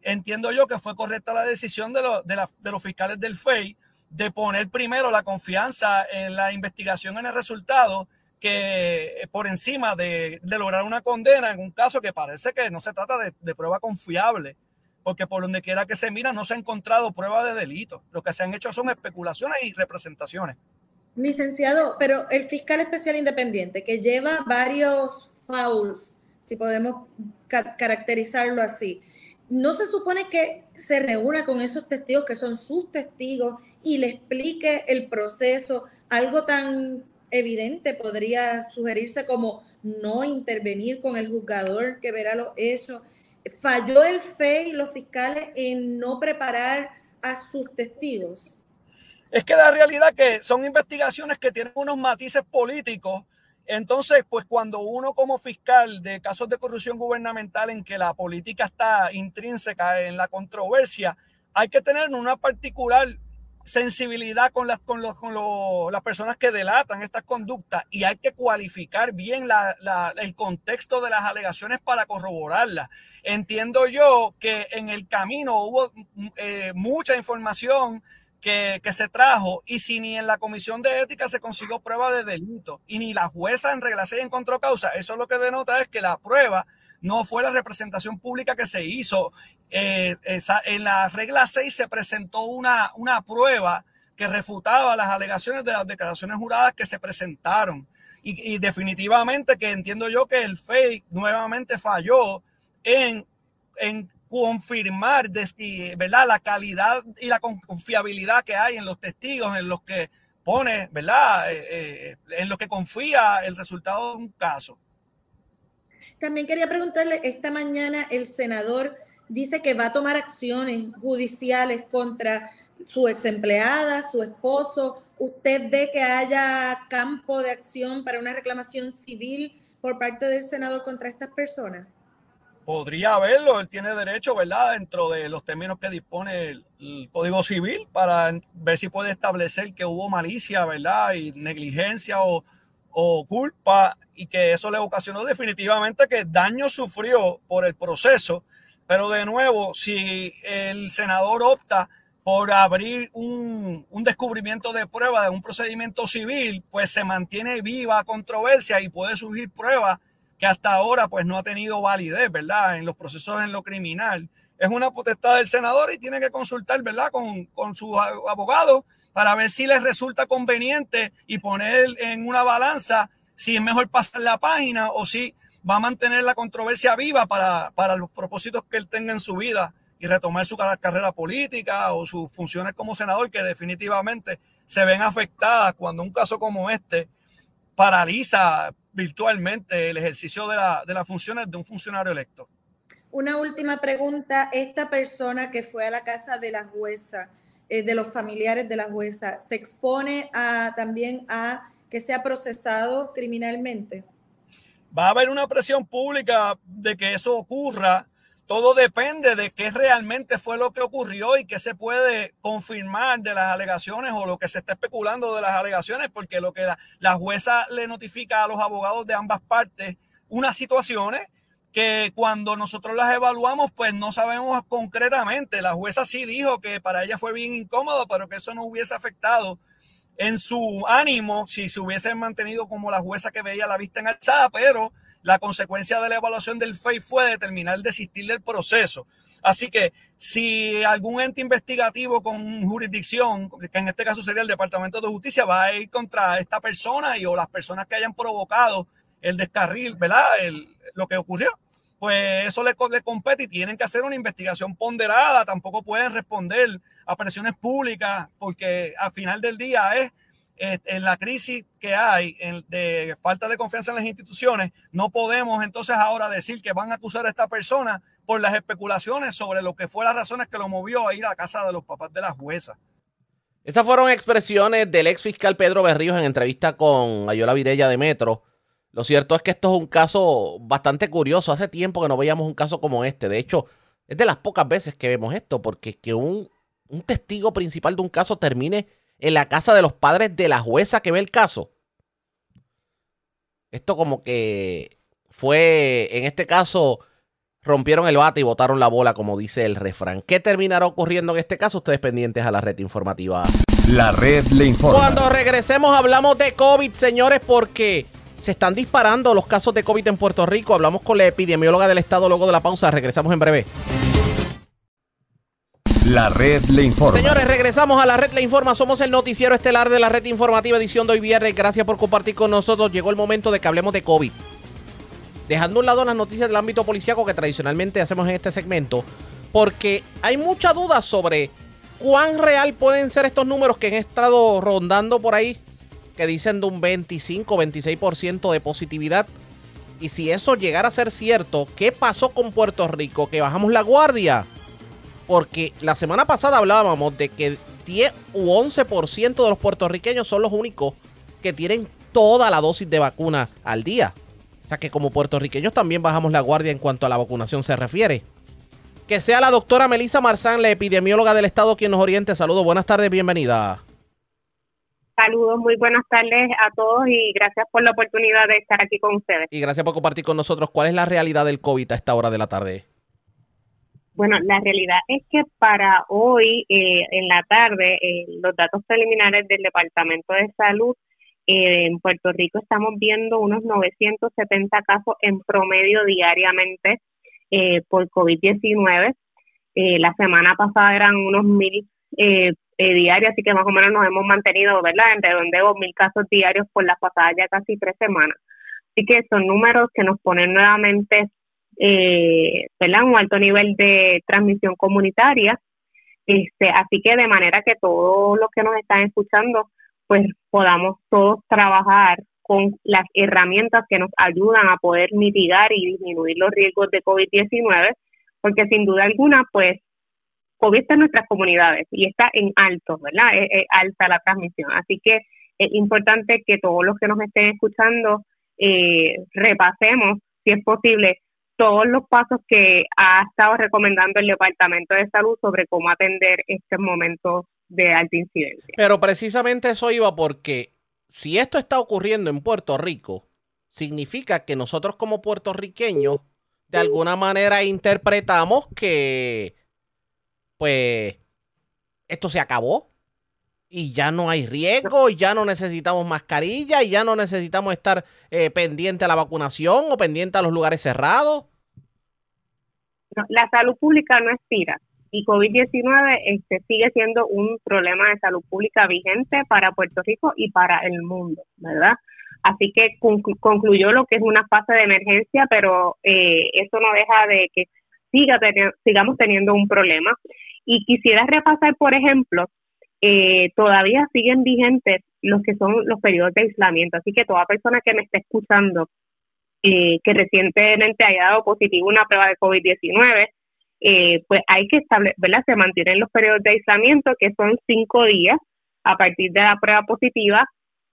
entiendo yo que fue correcta la decisión de, de, de los fiscales del FEI de poner primero la confianza en la investigación, en el resultado, que por encima de, lograr una condena en un caso que parece que no se trata de, prueba confiable, porque por donde quiera que se mira no se ha encontrado prueba de delito. Lo que se han hecho son especulaciones y representaciones. Licenciado, pero el fiscal especial independiente que lleva varios fouls, si podemos caracterizarlo así, ¿no se supone que se reúna con esos testigos que son sus testigos y le explique el proceso. Algo tan evidente podría sugerirse como no intervenir con el juzgador que verá los hechos. ¿Falló el FE y los fiscales en no preparar a sus testigos? Es que la realidad que son investigaciones que tienen unos matices políticos. Entonces, pues cuando uno como fiscal de casos de corrupción gubernamental en que la política está intrínseca en la controversia, hay que tener una particular sensibilidad con las, con, los, las personas que delatan estas conductas y hay que cualificar bien la, el contexto de las alegaciones para corroborarlas. Entiendo yo que en el camino hubo eh, mucha información que, se trajo y si ni en la comisión de ética se consiguió prueba de delito y ni la jueza en regla 6 encontró causa, eso lo que denota es que la prueba no fue la representación pública que se hizo. Eh, en la regla 6 se presentó una, una prueba que refutaba las alegaciones de las declaraciones juradas que se presentaron. Y, definitivamente que entiendo yo que el FEI nuevamente falló en, en confirmar ¿verdad? la calidad y la confiabilidad que hay en los testigos, en los que pone, ¿verdad? Eh, eh, en los que confía el resultado de un caso. También quería preguntarle, esta mañana el senador dice que va a tomar acciones judiciales contra su ex empleada, su esposo. ¿Usted ve que haya campo de acción para una reclamación civil por parte del senador contra estas personas? Podría haberlo, él tiene derecho, ¿verdad? Dentro de los términos que dispone el, Código Civil para ver si puede establecer que hubo malicia, ¿verdad? Y negligencia o, o culpa y que eso le ocasionó definitivamente que daño sufrió por el proceso. Pero de nuevo, si el senador opta por abrir un, un, descubrimiento de prueba de un procedimiento civil, pues se mantiene viva controversia y puede surgir prueba que hasta ahora pues no ha tenido validez, ¿verdad? En los procesos en lo criminal es una potestad del senador y tiene que consultar, ¿verdad?, con, con sus abogados para ver si les resulta conveniente y poner en una balanza si es mejor pasar la página o si va a mantener la controversia viva para, para los propósitos que él tenga en su vida y retomar su carrera política o sus funciones como senador, que definitivamente se ven afectadas cuando un caso como este paraliza virtualmente el ejercicio de, la, de las funciones de un funcionario electo. Una última pregunta. Esta persona que fue a la casa de la jueza, eh, de los familiares de la jueza, ¿se expone a, también a que sea procesado criminalmente? Va a haber una presión pública de que eso ocurra todo depende de qué realmente fue lo que ocurrió y qué se puede confirmar de las alegaciones o lo que se está especulando de las alegaciones, porque lo que la, jueza le notifica a los abogados de ambas partes unas situaciones que cuando nosotros las evaluamos, pues no sabemos concretamente. La jueza sí dijo que para ella fue bien incómodo, pero que eso no hubiese afectado en su ánimo si se hubiese mantenido como la jueza que veía la vista en alzada, pero la consecuencia de la evaluación del FEI fue determinar desistir del proceso. Así que si algún ente investigativo con jurisdicción, que en este caso sería el Departamento de Justicia, va a ir contra esta persona y o las personas que hayan provocado el descarril, ¿verdad? lo que ocurrió, pues eso le, le compete y tienen que hacer una investigación ponderada. Tampoco pueden responder a presiones públicas porque al final del día es en la crisis que hay de falta de confianza en las instituciones, no podemos entonces ahora decir que van a acusar a esta persona por las especulaciones sobre lo que fue las razones que lo movió a ir a casa de los papás de la jueza. Estas fueron expresiones del ex fiscal Pedro Berríos en entrevista con Ayola Virella de Metro. Lo cierto es que esto es un caso bastante curioso. Hace tiempo que no veíamos un caso como este. De hecho, es de las pocas veces que vemos esto, porque que un, un testigo principal de un caso termine en la casa de los padres de la jueza que ve el caso. Esto como que fue, en este caso, rompieron el bate y botaron la bola, como dice el refrán. ¿Qué terminará ocurriendo en este caso? Ustedes pendientes a la red informativa. La red le informa. Cuando regresemos hablamos de COVID, señores, porque se están disparando los casos de COVID en Puerto Rico. Hablamos con la epidemióloga del estado luego de la pausa. Regresamos en breve. La red le informa. Señores, regresamos a la red le informa. Somos el noticiero estelar de la red informativa edición de hoy viernes. Gracias por compartir con nosotros. Llegó el momento de que hablemos de COVID. Dejando un lado las noticias del ámbito policiaco que tradicionalmente hacemos en este segmento, porque hay mucha duda sobre cuán real pueden ser estos números que han estado rondando por ahí, que dicen de un 25-26% de positividad. Y si eso llegara a ser cierto, ¿qué pasó con Puerto Rico? ¿Que bajamos la guardia? Porque la semana pasada hablábamos de que 10 u 11% de los puertorriqueños son los únicos que tienen toda la dosis de vacuna al día. O sea que como puertorriqueños también bajamos la guardia en cuanto a la vacunación se refiere. Que sea la doctora Melissa Marzán, la epidemióloga del Estado, quien nos oriente. Saludos, buenas tardes, bienvenida. Saludos, muy buenas tardes a todos y gracias por la oportunidad de estar aquí con ustedes. Y gracias por compartir con nosotros cuál es la realidad del COVID a esta hora de la tarde. Bueno, la realidad es que para hoy eh, en la tarde, eh, los datos preliminares del Departamento de Salud eh, en Puerto Rico estamos viendo unos 970 casos en promedio diariamente por COVID-19. la semana pasada eran unos mil diarios, así que más o menos nos hemos mantenido, ¿verdad? Entre donde mil casos diarios por las pasadas ya casi tres semanas. Así que son números que nos ponen nuevamente eh, un alto nivel de transmisión comunitaria. Este, así que de manera que todos los que nos están escuchando, pues podamos todos trabajar con las herramientas que nos ayudan a poder mitigar y disminuir los riesgos de COVID-19, porque sin duda alguna, pues COVID está en nuestras comunidades y está en alto, ¿verdad? Es, alta la transmisión. Así que es importante que todos los que nos estén escuchando eh, repasemos, si es posible, todos los pasos que ha estado recomendando el Departamento de Salud sobre cómo atender estos momentos de alta incidencia. Pero precisamente eso iba porque si esto está ocurriendo en Puerto Rico, significa que nosotros como puertorriqueños de alguna manera interpretamos que pues esto se acabó y ya no hay riesgo, y ya no necesitamos mascarilla, y ya no necesitamos estar. Eh, pendiente a la vacunación o pendiente a los lugares cerrados. No, la salud pública no expira y COVID-19 este, sigue siendo un problema de salud pública vigente para Puerto Rico y para el mundo, ¿verdad? Así que conclu- concluyó lo que es una fase de emergencia, pero eh, eso no deja de que siga teni- sigamos teniendo un problema. Y quisiera repasar, por ejemplo, eh, todavía siguen vigentes los que son los periodos de aislamiento. Así que toda persona que me esté escuchando eh, que recientemente haya dado positivo una prueba de COVID-19, eh, pues hay que establecer, ¿verdad? Se mantienen los periodos de aislamiento que son cinco días a partir de la prueba positiva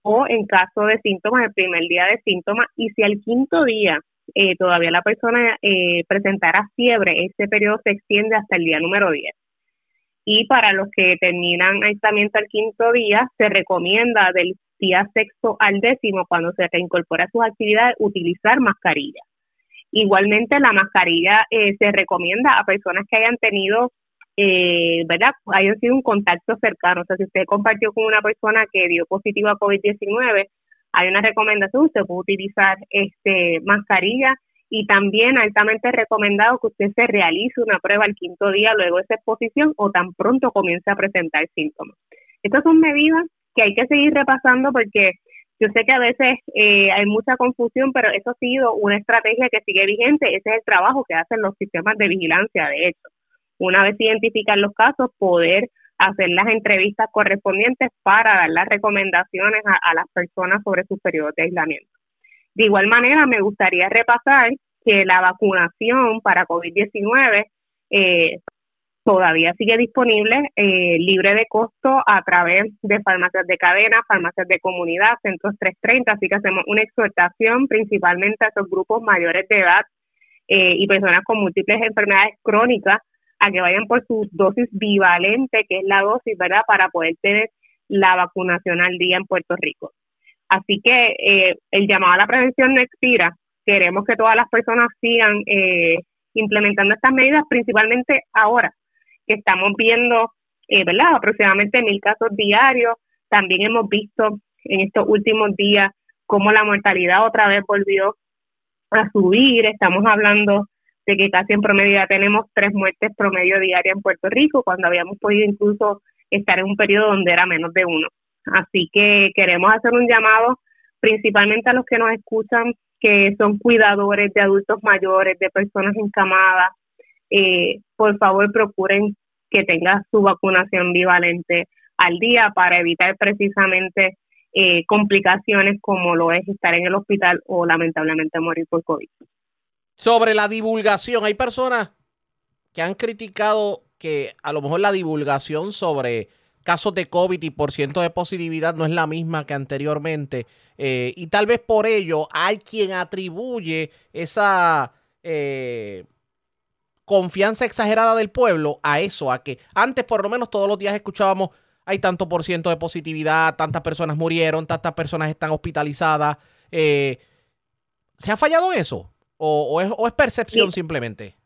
o en caso de síntomas, el primer día de síntomas. Y si al quinto día eh, todavía la persona eh, presentara fiebre, ese periodo se extiende hasta el día número 10. Y para los que terminan aislamiento al quinto día, se recomienda del día sexto al décimo, cuando se reincorpora a sus actividades, utilizar mascarilla. Igualmente, la mascarilla eh, se recomienda a personas que hayan tenido, eh, ¿verdad? Hayan sido un contacto cercano. O sea, si usted compartió con una persona que dio positivo a COVID-19, hay una recomendación, usted puede utilizar este mascarilla y también altamente recomendado que usted se realice una prueba al quinto día luego de esa exposición o tan pronto comience a presentar síntomas. Estas son medidas que hay que seguir repasando porque yo sé que a veces eh, hay mucha confusión, pero eso ha sido una estrategia que sigue vigente. Ese es el trabajo que hacen los sistemas de vigilancia, de hecho. Una vez identifican los casos, poder hacer las entrevistas correspondientes para dar las recomendaciones a, las personas sobre sus periodos de aislamiento. De igual manera, me gustaría repasar que la vacunación para COVID-19 eh, todavía sigue disponible, eh, libre de costo a través de farmacias de cadena, farmacias de comunidad, centros 330, así que hacemos una exhortación principalmente a esos grupos mayores de edad eh, y personas con múltiples enfermedades crónicas a que vayan por su dosis bivalente, que es la dosis, ¿verdad?, para poder tener la vacunación al día en Puerto Rico. Así que eh, el llamado a la prevención no expira. Queremos que todas las personas sigan eh, implementando estas medidas, principalmente ahora que estamos viendo, eh, ¿verdad?, aproximadamente mil casos diarios. También hemos visto en estos últimos días cómo la mortalidad otra vez volvió a subir. Estamos hablando de que casi en promedio ya tenemos tres muertes promedio diaria en Puerto Rico, cuando habíamos podido incluso estar en un periodo donde era menos de uno. Así que queremos hacer un llamado principalmente a los que nos escuchan, que son cuidadores de adultos mayores, de personas encamadas. Eh, por favor, procuren que tenga su vacunación bivalente al día para evitar precisamente eh, complicaciones como lo es estar en el hospital o lamentablemente morir por COVID. Sobre la divulgación, hay personas que han criticado que a lo mejor la divulgación sobre casos de COVID y por ciento de positividad no es la misma que anteriormente. Eh, y tal vez por ello hay quien atribuye esa eh, confianza exagerada del pueblo a eso, a que antes por lo menos todos los días escuchábamos hay tanto por ciento de positividad, tantas personas murieron, tantas personas están hospitalizadas. Eh, ¿Se ha fallado eso? ¿O, o, es, o es, percepción Sí. simplemente?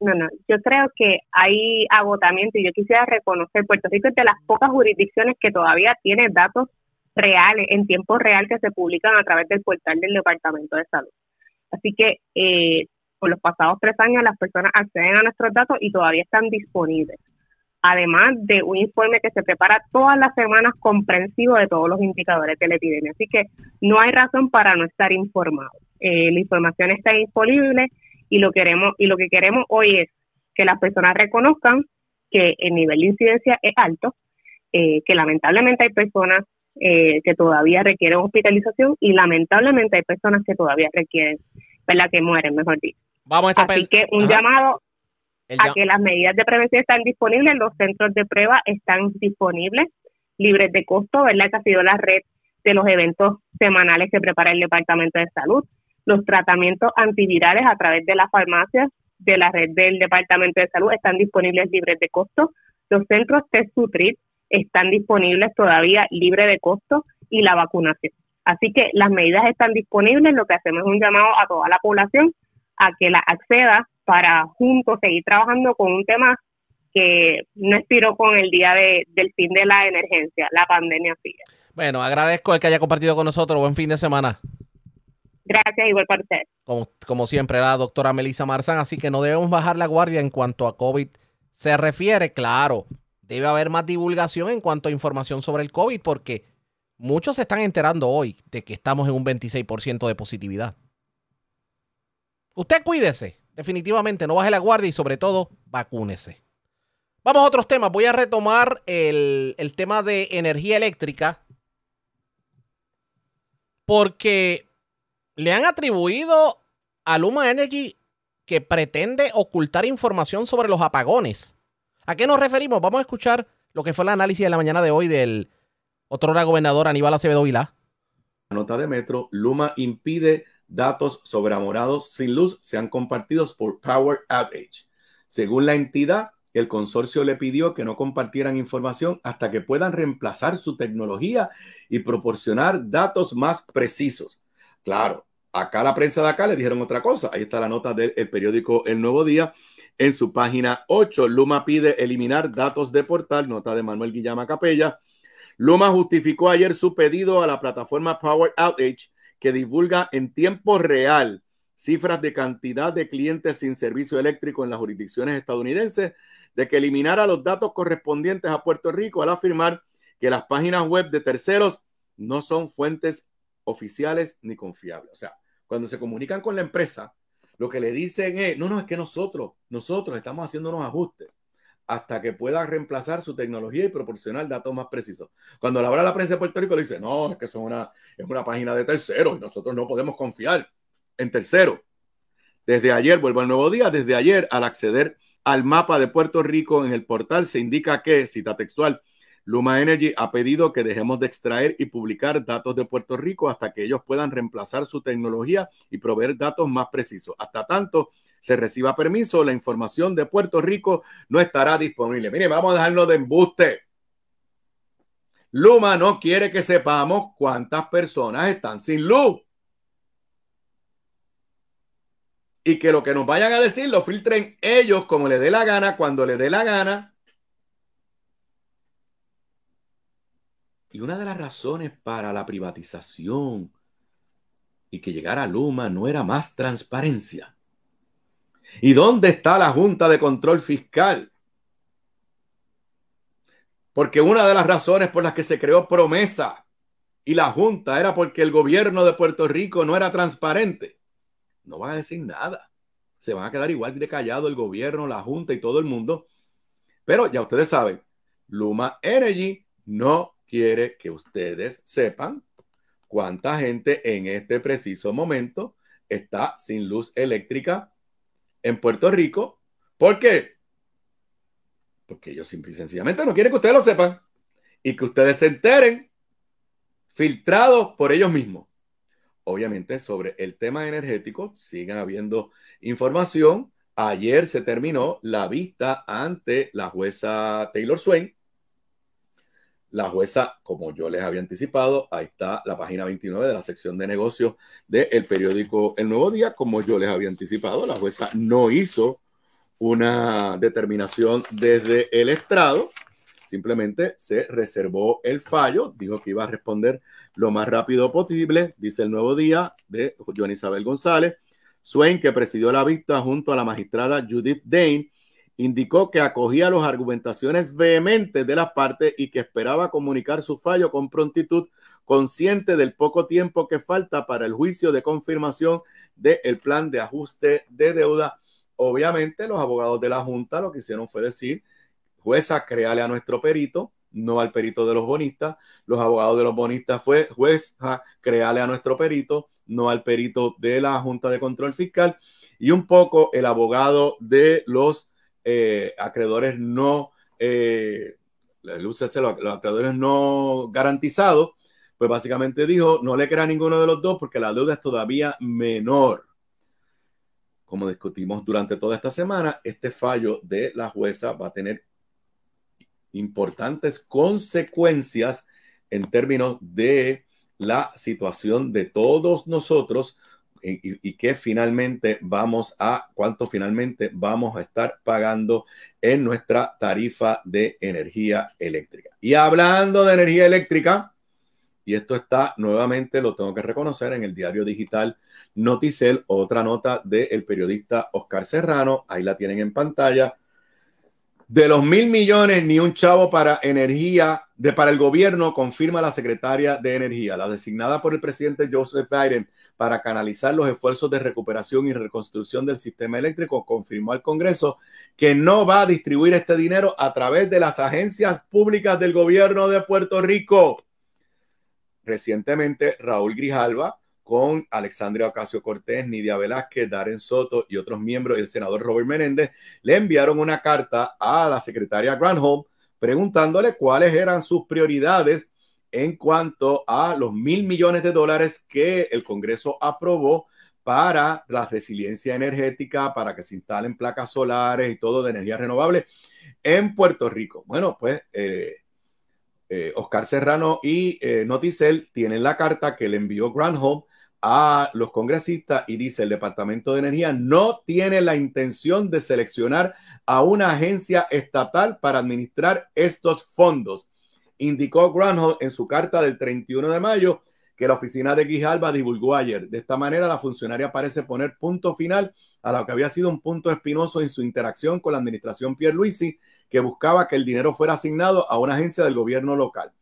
No, no, yo creo que hay agotamiento y yo quisiera reconocer, Puerto Rico es de las pocas jurisdicciones que todavía tiene datos reales, en tiempo real, que se publican a través del portal del Departamento de Salud. Así que eh, por los pasados tres años las personas acceden a nuestros datos y todavía están disponibles. Además de un informe que se prepara todas las semanas comprensivo de todos los indicadores de la epidemia. Así que no hay razón para no estar informado. Eh, la información está disponible y lo queremos y lo que queremos hoy es que las personas reconozcan que el nivel de incidencia es alto, eh, que lamentablemente hay personas eh, que todavía requieren hospitalización y lamentablemente hay personas que todavía requieren, ¿verdad? Que mueren, mejor dicho. Vamos a Así que un Ajá. llamado El a llam- que las medidas de prevención están disponibles, los centros de prueba están disponibles, libres de costo, ¿verdad? Que ha sido la red de los eventos semanales que prepara el Departamento de Salud, los tratamientos antivirales a través de las farmacias de la red del Departamento de Salud están disponibles libres de costo, los centros Test Sutrit están disponibles todavía libre de costo y la vacunación. Así que las medidas están disponibles, lo que hacemos es un llamado a toda la población a que la acceda para juntos seguir trabajando con un tema que no expiró con el día de, del fin de la emergencia, la pandemia sigue. Bueno, agradezco el que haya compartido con nosotros. Buen fin de semana. Gracias, igual para usted. Como, como siempre, la doctora Melissa Marzán, así que no debemos bajar la guardia en cuanto a COVID se refiere, claro. Debe haber más divulgación en cuanto a información sobre el COVID, porque muchos se están enterando hoy de que estamos en un 26% de positividad. Usted cuídese, definitivamente, no baje la guardia y sobre todo, vacúnese. Vamos a otros temas. Voy a retomar el, el tema de energía eléctrica porque le han atribuido a Luma Energy que pretende ocultar información sobre los apagones. ¿A qué nos referimos? Vamos a escuchar lo que fue el análisis de la mañana de hoy del otro gobernador Aníbal Acevedo Vilá. Nota de Metro, Luma impide datos sobre amorados sin luz sean compartidos por Power Outage. Según la entidad, el consorcio le pidió que no compartieran información hasta que puedan reemplazar su tecnología y proporcionar datos más precisos. Claro, acá la prensa de acá le dijeron otra cosa. Ahí está la nota del periódico El Nuevo Día. En su página 8, Luma pide eliminar datos de portal, nota de Manuel Guillama Capella. Luma justificó ayer su pedido a la plataforma Power Outage que divulga en tiempo real cifras de cantidad de clientes sin servicio eléctrico en las jurisdicciones estadounidenses de que eliminara los datos correspondientes a Puerto Rico al afirmar que las páginas web de terceros no son fuentes oficiales ni confiables. O sea, cuando se comunican con la empresa, lo que le dicen es, no, no, es que nosotros, nosotros estamos haciendo unos ajustes hasta que pueda reemplazar su tecnología y proporcionar datos más precisos. Cuando la hora la prensa de Puerto Rico le dice, no, es que son una, es una página de terceros y nosotros no podemos confiar en terceros. Desde ayer, vuelvo al nuevo día, desde ayer al acceder al mapa de Puerto Rico en el portal se indica que, cita textual, Luma Energy ha pedido que dejemos de extraer y publicar datos de Puerto Rico hasta que ellos puedan reemplazar su tecnología y proveer datos más precisos. Hasta tanto se reciba permiso, la información de Puerto Rico no estará disponible. Mire, vamos a dejarnos de embuste. Luma no quiere que sepamos cuántas personas están sin luz. y que lo que nos vayan a decir lo filtren ellos como le dé la gana, cuando le dé la gana. Y una de las razones para la privatización y que llegara Luma no era más transparencia. ¿Y dónde está la Junta de Control Fiscal? Porque una de las razones por las que se creó promesa y la Junta era porque el gobierno de Puerto Rico no era transparente no van a decir nada. Se van a quedar igual de callado el gobierno, la Junta y todo el mundo. Pero ya ustedes saben, Luma Energy no quiere que ustedes sepan cuánta gente en este preciso momento está sin luz eléctrica en Puerto Rico. ¿Por qué? Porque ellos simple y sencillamente no quieren que ustedes lo sepan y que ustedes se enteren filtrados por ellos mismos obviamente sobre el tema energético sigan habiendo información. Ayer se terminó la vista ante la jueza Taylor Swain. La jueza, como yo les había anticipado, ahí está la página 29 de la sección de negocios del periódico El Nuevo Día. Como yo les había anticipado, la jueza no hizo una determinación desde el estrado, simplemente se reservó el fallo, dijo que iba a responder lo más rápido posible, dice el nuevo día de Joan Isabel González. Swain, que presidió la vista junto a la magistrada Judith Dane, indicó que acogía las argumentaciones vehementes de las partes y que esperaba comunicar su fallo con prontitud, consciente del poco tiempo que falta para el juicio de confirmación del plan de ajuste de deuda. Obviamente, los abogados de la Junta lo que hicieron fue decir, jueza, créale a nuestro perito, no al perito de los bonistas. Los abogados de los bonistas fue juez, créale a nuestro perito, no al perito de la Junta de Control Fiscal. Y un poco el abogado de los eh, acreedores no, eh, los, acreedores no garantizados, pues básicamente dijo, no le crea ninguno de los dos porque la deuda es todavía menor. Como discutimos durante toda esta semana, este fallo de la jueza va a tener importantes consecuencias en términos de la situación de todos nosotros y, y, que finalmente vamos a, cuánto finalmente vamos a estar pagando en nuestra tarifa de energía eléctrica. Y hablando de energía eléctrica, y esto está nuevamente, lo tengo que reconocer, en el diario digital Noticel, otra nota del periodista Oscar Serrano, ahí la tienen en pantalla. De los mil millones, ni un chavo para energía, de para el gobierno, confirma la secretaria de Energía, la designada por el presidente Joseph Biden para canalizar los esfuerzos de recuperación y reconstrucción del sistema eléctrico, confirmó al Congreso que no va a distribuir este dinero a través de las agencias públicas del gobierno de Puerto Rico. Recientemente, Raúl Grijalva, con Alexandria Ocasio Cortés, Nidia Velázquez, Darren Soto y otros miembros del senador Robert Menéndez, le enviaron una carta a la secretaria Granholm preguntándole cuáles eran sus prioridades en cuanto a los mil millones de dólares que el Congreso aprobó para la resiliencia energética, para que se instalen placas solares y todo de energía renovable en Puerto Rico. Bueno, pues eh, eh, Oscar Serrano y eh, Noticel tienen la carta que le envió Granholm a los congresistas y dice el Departamento de Energía no tiene la intención de seleccionar a una agencia estatal para administrar estos fondos. Indicó Granholm en su carta del 31 de mayo que la oficina de Guijalba divulgó ayer. De esta manera, la funcionaria parece poner punto final a lo que había sido un punto espinoso en su interacción con la administración Pierluisi, que buscaba que el dinero fuera asignado a una agencia del gobierno local.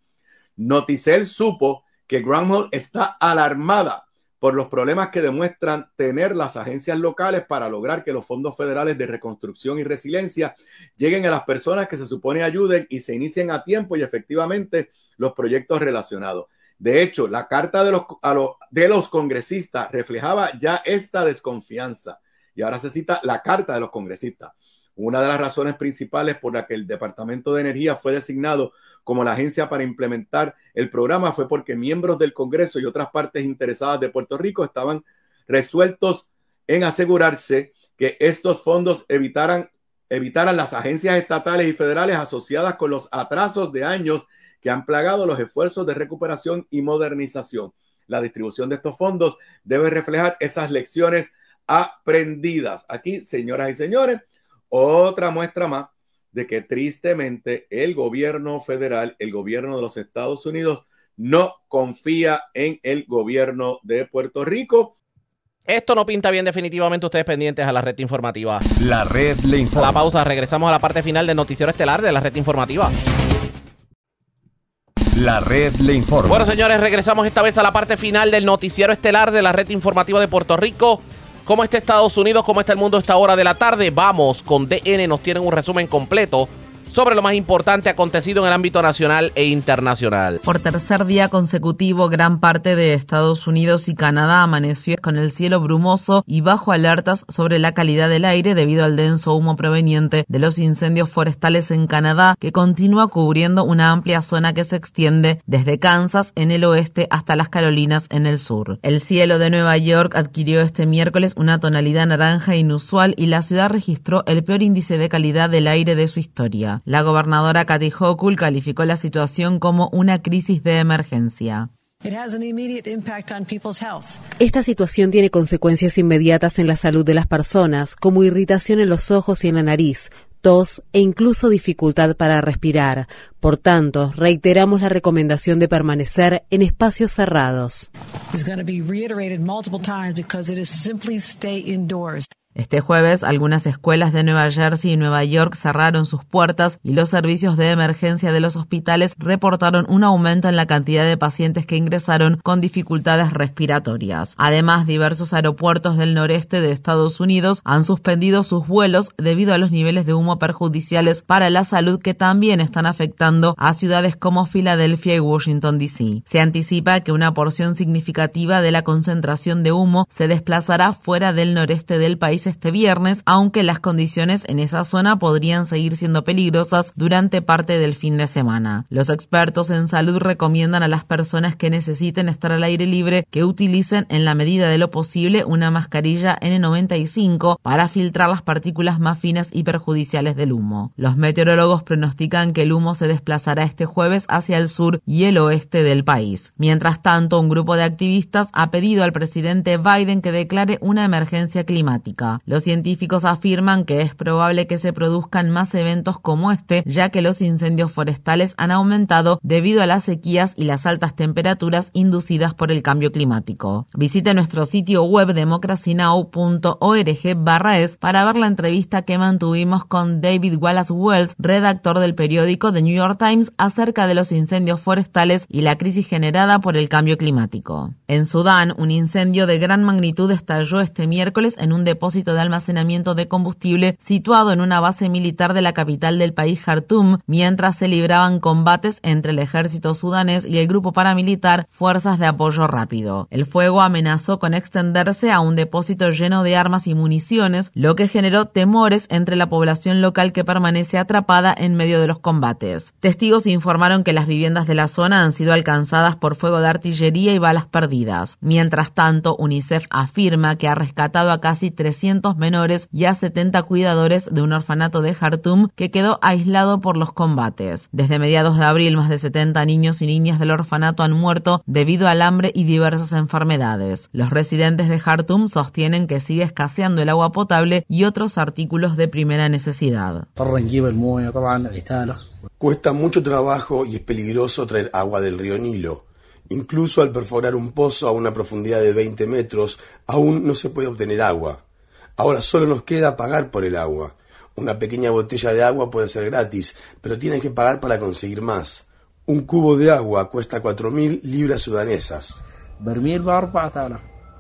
Noticel supo que Granholm está alarmada por los problemas que demuestran tener las agencias locales para lograr que los fondos federales de reconstrucción y resiliencia lleguen a las personas que se supone ayuden y se inicien a tiempo y efectivamente los proyectos relacionados. De hecho, la carta de los, de los congresistas reflejaba ya esta desconfianza y ahora se cita la carta de los congresistas. Una de las razones principales por la que el Departamento de Energía fue designado como la agencia para implementar el programa fue porque miembros del Congreso y otras partes interesadas de Puerto Rico estaban resueltos en asegurarse que estos fondos evitaran, evitaran las agencias estatales y federales asociadas con los atrasos de años que han plagado los esfuerzos de recuperación y modernización. La distribución de estos fondos debe reflejar esas lecciones aprendidas. Aquí, señoras y señores, otra muestra más de que tristemente el gobierno federal, el gobierno de los Estados Unidos, no confía en el gobierno de Puerto Rico. Esto no pinta bien definitivamente ustedes pendientes a la red informativa. La red le informa. La pausa, regresamos a la parte final del noticiero estelar de la red informativa. La red le informa. Bueno, señores, regresamos esta vez a la parte final del noticiero estelar de la red informativa de Puerto Rico. ¿Cómo está Estados Unidos? ¿Cómo está el mundo a esta hora de la tarde? Vamos con DN, nos tienen un resumen completo sobre lo más importante acontecido en el ámbito nacional e internacional. Por tercer día consecutivo, gran parte de Estados Unidos y Canadá amaneció con el cielo brumoso y bajo alertas sobre la calidad del aire debido al denso humo proveniente de los incendios forestales en Canadá, que continúa cubriendo una amplia zona que se extiende desde Kansas en el oeste hasta las Carolinas en el sur. El cielo de Nueva York adquirió este miércoles una tonalidad naranja inusual y la ciudad registró el peor índice de calidad del aire de su historia. La gobernadora Kathy Hochul calificó la situación como una crisis de emergencia. Esta situación tiene consecuencias inmediatas en la salud de las personas, como irritación en los ojos y en la nariz, tos e incluso dificultad para respirar. Por tanto, reiteramos la recomendación de permanecer en espacios cerrados. Este jueves, algunas escuelas de Nueva Jersey y Nueva York cerraron sus puertas y los servicios de emergencia de los hospitales reportaron un aumento en la cantidad de pacientes que ingresaron con dificultades respiratorias. Además, diversos aeropuertos del noreste de Estados Unidos han suspendido sus vuelos debido a los niveles de humo perjudiciales para la salud que también están afectando a ciudades como Filadelfia y Washington, D.C. Se anticipa que una porción significativa de la concentración de humo se desplazará fuera del noreste del país este viernes, aunque las condiciones en esa zona podrían seguir siendo peligrosas durante parte del fin de semana. Los expertos en salud recomiendan a las personas que necesiten estar al aire libre que utilicen en la medida de lo posible una mascarilla N95 para filtrar las partículas más finas y perjudiciales del humo. Los meteorólogos pronostican que el humo se desplazará este jueves hacia el sur y el oeste del país. Mientras tanto, un grupo de activistas ha pedido al presidente Biden que declare una emergencia climática. Los científicos afirman que es probable que se produzcan más eventos como este, ya que los incendios forestales han aumentado debido a las sequías y las altas temperaturas inducidas por el cambio climático. Visite nuestro sitio web democracynow.org barra es para ver la entrevista que mantuvimos con David Wallace Wells, redactor del periódico The New York Times, acerca de los incendios forestales y la crisis generada por el cambio climático. En Sudán, un incendio de gran magnitud estalló este miércoles en un depósito de almacenamiento de combustible situado en una base militar de la capital del país Khartoum, mientras se libraban combates entre el ejército sudanés y el grupo paramilitar Fuerzas de Apoyo Rápido. El fuego amenazó con extenderse a un depósito lleno de armas y municiones, lo que generó temores entre la población local que permanece atrapada en medio de los combates. Testigos informaron que las viviendas de la zona han sido alcanzadas por fuego de artillería y balas perdidas. Mientras tanto, UNICEF afirma que ha rescatado a casi 300 menores y a 70 cuidadores de un orfanato de Jartum que quedó aislado por los combates. Desde mediados de abril, más de 70 niños y niñas del orfanato han muerto debido al hambre y diversas enfermedades. Los residentes de Jartum sostienen que sigue escaseando el agua potable y otros artículos de primera necesidad. Cuesta mucho trabajo y es peligroso traer agua del río Nilo. Incluso al perforar un pozo a una profundidad de 20 metros, aún no se puede obtener agua. Ahora solo nos queda pagar por el agua. Una pequeña botella de agua puede ser gratis, pero tienes que pagar para conseguir más. Un cubo de agua cuesta 4.000 libras sudanesas.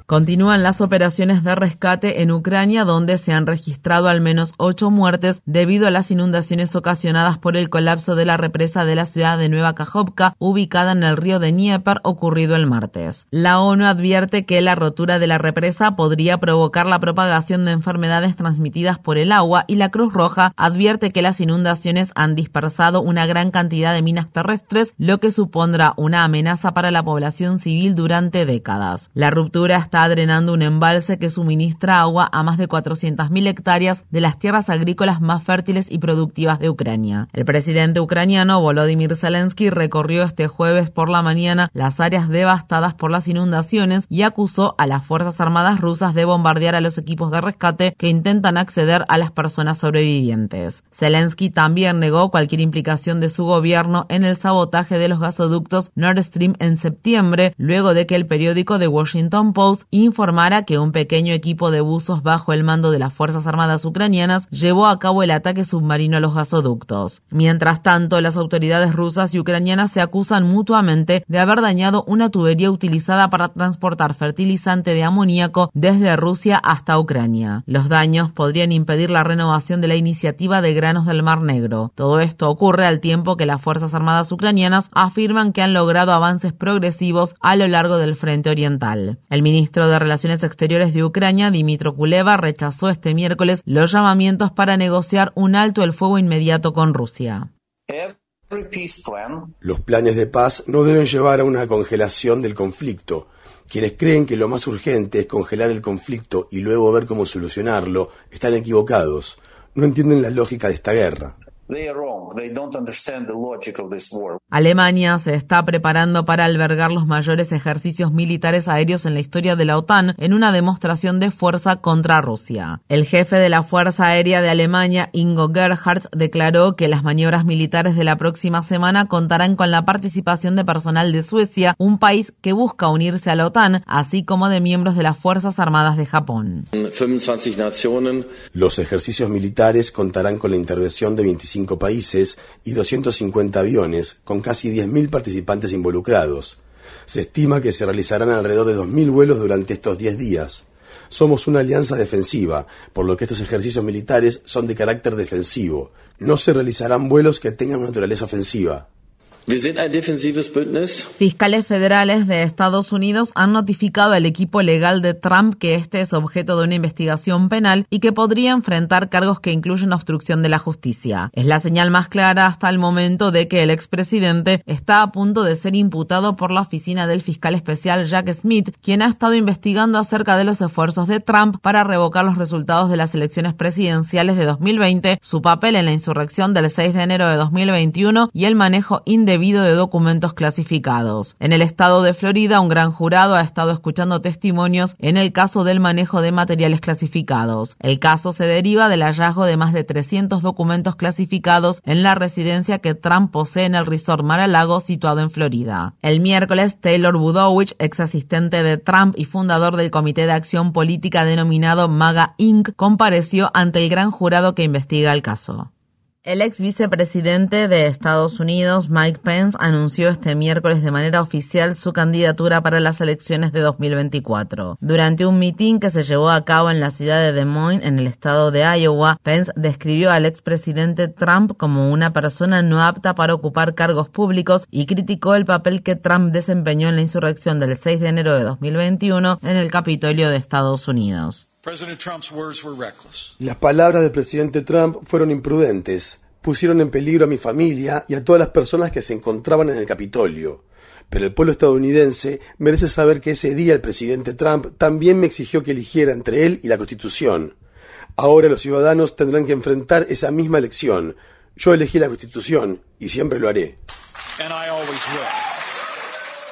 Continúan las operaciones de rescate en Ucrania, donde se han registrado al menos ocho muertes debido a las inundaciones ocasionadas por el colapso de la represa de la ciudad de Nueva Kajovka, ubicada en el río de Dnieper, ocurrido el martes. La ONU advierte que la rotura de la represa podría provocar la propagación de enfermedades transmitidas por el agua y la Cruz Roja advierte que las inundaciones han dispersado una gran cantidad de minas terrestres, lo que supondrá una amenaza para la población civil durante décadas. La ruptura está drenando un embalse que suministra agua a más de 400.000 hectáreas de las tierras agrícolas más fértiles y productivas de Ucrania. El presidente ucraniano Volodymyr Zelensky recorrió este jueves por la mañana las áreas devastadas por las inundaciones y acusó a las Fuerzas Armadas rusas de bombardear a los equipos de rescate que intentan acceder a las personas sobrevivientes. Zelensky también negó cualquier implicación de su gobierno en el sabotaje de los gasoductos Nord Stream en septiembre, luego de que el periódico The Washington Post informara que un pequeño equipo de buzos bajo el mando de las Fuerzas Armadas ucranianas llevó a cabo el ataque submarino a los gasoductos. Mientras tanto, las autoridades rusas y ucranianas se acusan mutuamente de haber dañado una tubería utilizada para transportar fertilizante de amoníaco desde Rusia hasta Ucrania. Los daños podrían impedir la renovación de la iniciativa de granos del Mar Negro. Todo esto ocurre al tiempo que las Fuerzas Armadas ucranianas afirman que han logrado avances progresivos a lo largo del frente oriental. El ministro de Relaciones Exteriores de Ucrania, Dimitro Kuleva, rechazó este miércoles los llamamientos para negociar un alto el fuego inmediato con Rusia. Los planes de paz no deben llevar a una congelación del conflicto. Quienes creen que lo más urgente es congelar el conflicto y luego ver cómo solucionarlo están equivocados. No entienden la lógica de esta guerra. Alemania se está preparando para albergar los mayores ejercicios militares aéreos en la historia de la OTAN en una demostración de fuerza contra Rusia. El jefe de la Fuerza Aérea de Alemania, Ingo Gerhardt, declaró que las maniobras militares de la próxima semana contarán con la participación de personal de Suecia, un país que busca unirse a la OTAN, así como de miembros de las Fuerzas Armadas de Japón. Los ejercicios militares contarán con la intervención de 25 países y 250 aviones, con casi 10.000 participantes involucrados. Se estima que se realizarán alrededor de 2.000 vuelos durante estos 10 días. Somos una alianza defensiva, por lo que estos ejercicios militares son de carácter defensivo. No se realizarán vuelos que tengan naturaleza ofensiva. Fiscales federales de Estados Unidos han notificado al equipo legal de Trump que este es objeto de una investigación penal y que podría enfrentar cargos que incluyen obstrucción de la justicia. Es la señal más clara hasta el momento de que el expresidente está a punto de ser imputado por la oficina del fiscal especial Jack Smith, quien ha estado investigando acerca de los esfuerzos de Trump para revocar los resultados de las elecciones presidenciales de 2020, su papel en la insurrección del 6 de enero de 2021 y el manejo indebido de documentos clasificados. En el estado de Florida, un gran jurado ha estado escuchando testimonios en el caso del manejo de materiales clasificados. El caso se deriva del hallazgo de más de 300 documentos clasificados en la residencia que Trump posee en el resort Mar-a-Lago situado en Florida. El miércoles, Taylor Budowich, ex asistente de Trump y fundador del Comité de Acción Política denominado MAGA Inc., compareció ante el gran jurado que investiga el caso. El ex vicepresidente de Estados Unidos, Mike Pence, anunció este miércoles de manera oficial su candidatura para las elecciones de 2024. Durante un mitin que se llevó a cabo en la ciudad de Des Moines, en el estado de Iowa, Pence describió al expresidente Trump como una persona no apta para ocupar cargos públicos y criticó el papel que Trump desempeñó en la insurrección del 6 de enero de 2021 en el Capitolio de Estados Unidos. Las palabras del presidente Trump fueron imprudentes, pusieron en peligro a mi familia y a todas las personas que se encontraban en el Capitolio. Pero el pueblo estadounidense merece saber que ese día el presidente Trump también me exigió que eligiera entre él y la Constitución. Ahora los ciudadanos tendrán que enfrentar esa misma elección. Yo elegí la Constitución y siempre lo haré.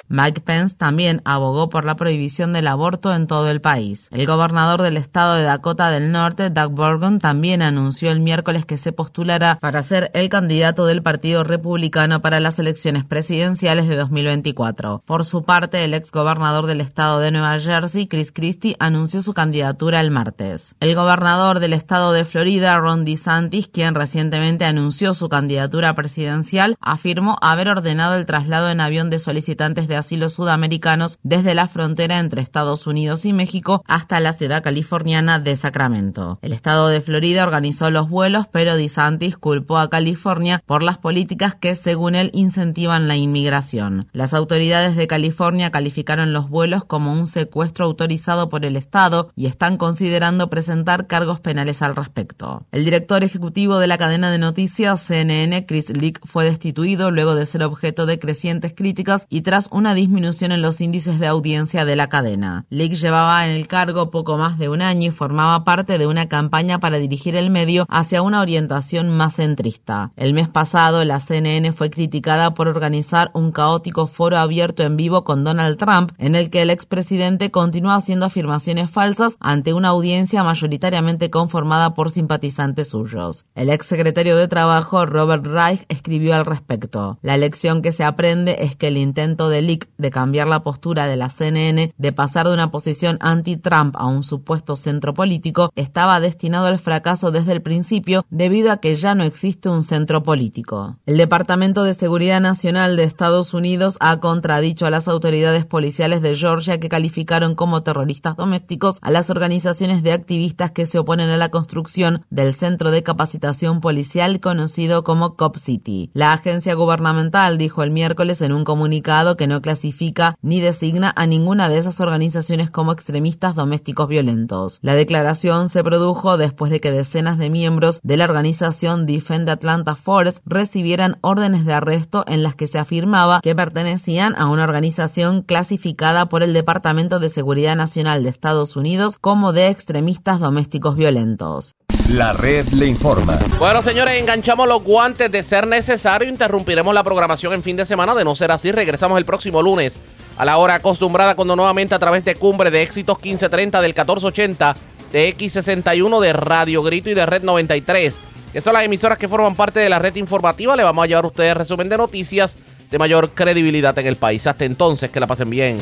Mike Pence también abogó por la prohibición del aborto en todo el país. El gobernador del estado de Dakota del Norte, Doug Burgum, también anunció el miércoles que se postulará para ser el candidato del Partido Republicano para las elecciones presidenciales de 2024. Por su parte, el ex gobernador del estado de Nueva Jersey, Chris Christie, anunció su candidatura el martes. El gobernador del estado de Florida, Ron DeSantis, quien recientemente anunció su candidatura presidencial, afirmó haber ordenado el traslado en avión de solicitantes de asilo sudamericanos desde la frontera entre Estados Unidos y México hasta la ciudad californiana de Sacramento. El estado de Florida organizó los vuelos, pero DeSantis culpó a California por las políticas que, según él, incentivan la inmigración. Las autoridades de California calificaron los vuelos como un secuestro autorizado por el Estado y están considerando presentar cargos penales al respecto. El director ejecutivo de la cadena de noticias CNN, Chris Leak, fue destituido luego de ser objeto de crecientes críticas y tras una disminución en los índices de audiencia de la cadena. Leak llevaba en el cargo poco más de un año y formaba parte de una campaña para dirigir el medio hacia una orientación más centrista. El mes pasado, la CNN fue criticada por organizar un caótico foro abierto en vivo con Donald Trump, en el que el expresidente continúa haciendo afirmaciones falsas ante una audiencia mayoritariamente conformada por simpatizantes suyos. El ex secretario de Trabajo, Robert Reich, escribió al respecto. La lección que se aprende es que el intento de De cambiar la postura de la CNN de pasar de una posición anti-Trump a un supuesto centro político estaba destinado al fracaso desde el principio debido a que ya no existe un centro político. El Departamento de Seguridad Nacional de Estados Unidos ha contradicho a las autoridades policiales de Georgia que calificaron como terroristas domésticos a las organizaciones de activistas que se oponen a la construcción del centro de capacitación policial conocido como Cop City. La agencia gubernamental dijo el miércoles en un comunicado que no clasifica ni designa a ninguna de esas organizaciones como extremistas domésticos violentos. La declaración se produjo después de que decenas de miembros de la organización Defend Atlanta Force recibieran órdenes de arresto en las que se afirmaba que pertenecían a una organización clasificada por el Departamento de Seguridad Nacional de Estados Unidos como de extremistas domésticos violentos. La red le informa. Bueno, señores, enganchamos los guantes de ser necesario. Interrumpiremos la programación en fin de semana. De no ser así, regresamos el próximo lunes a la hora acostumbrada cuando nuevamente a través de Cumbre de Éxitos 1530 del 1480 de X61 de Radio Grito y de Red 93, que son las emisoras que forman parte de la red informativa. Le vamos a llevar a ustedes resumen de noticias de mayor credibilidad en el país. Hasta entonces, que la pasen bien.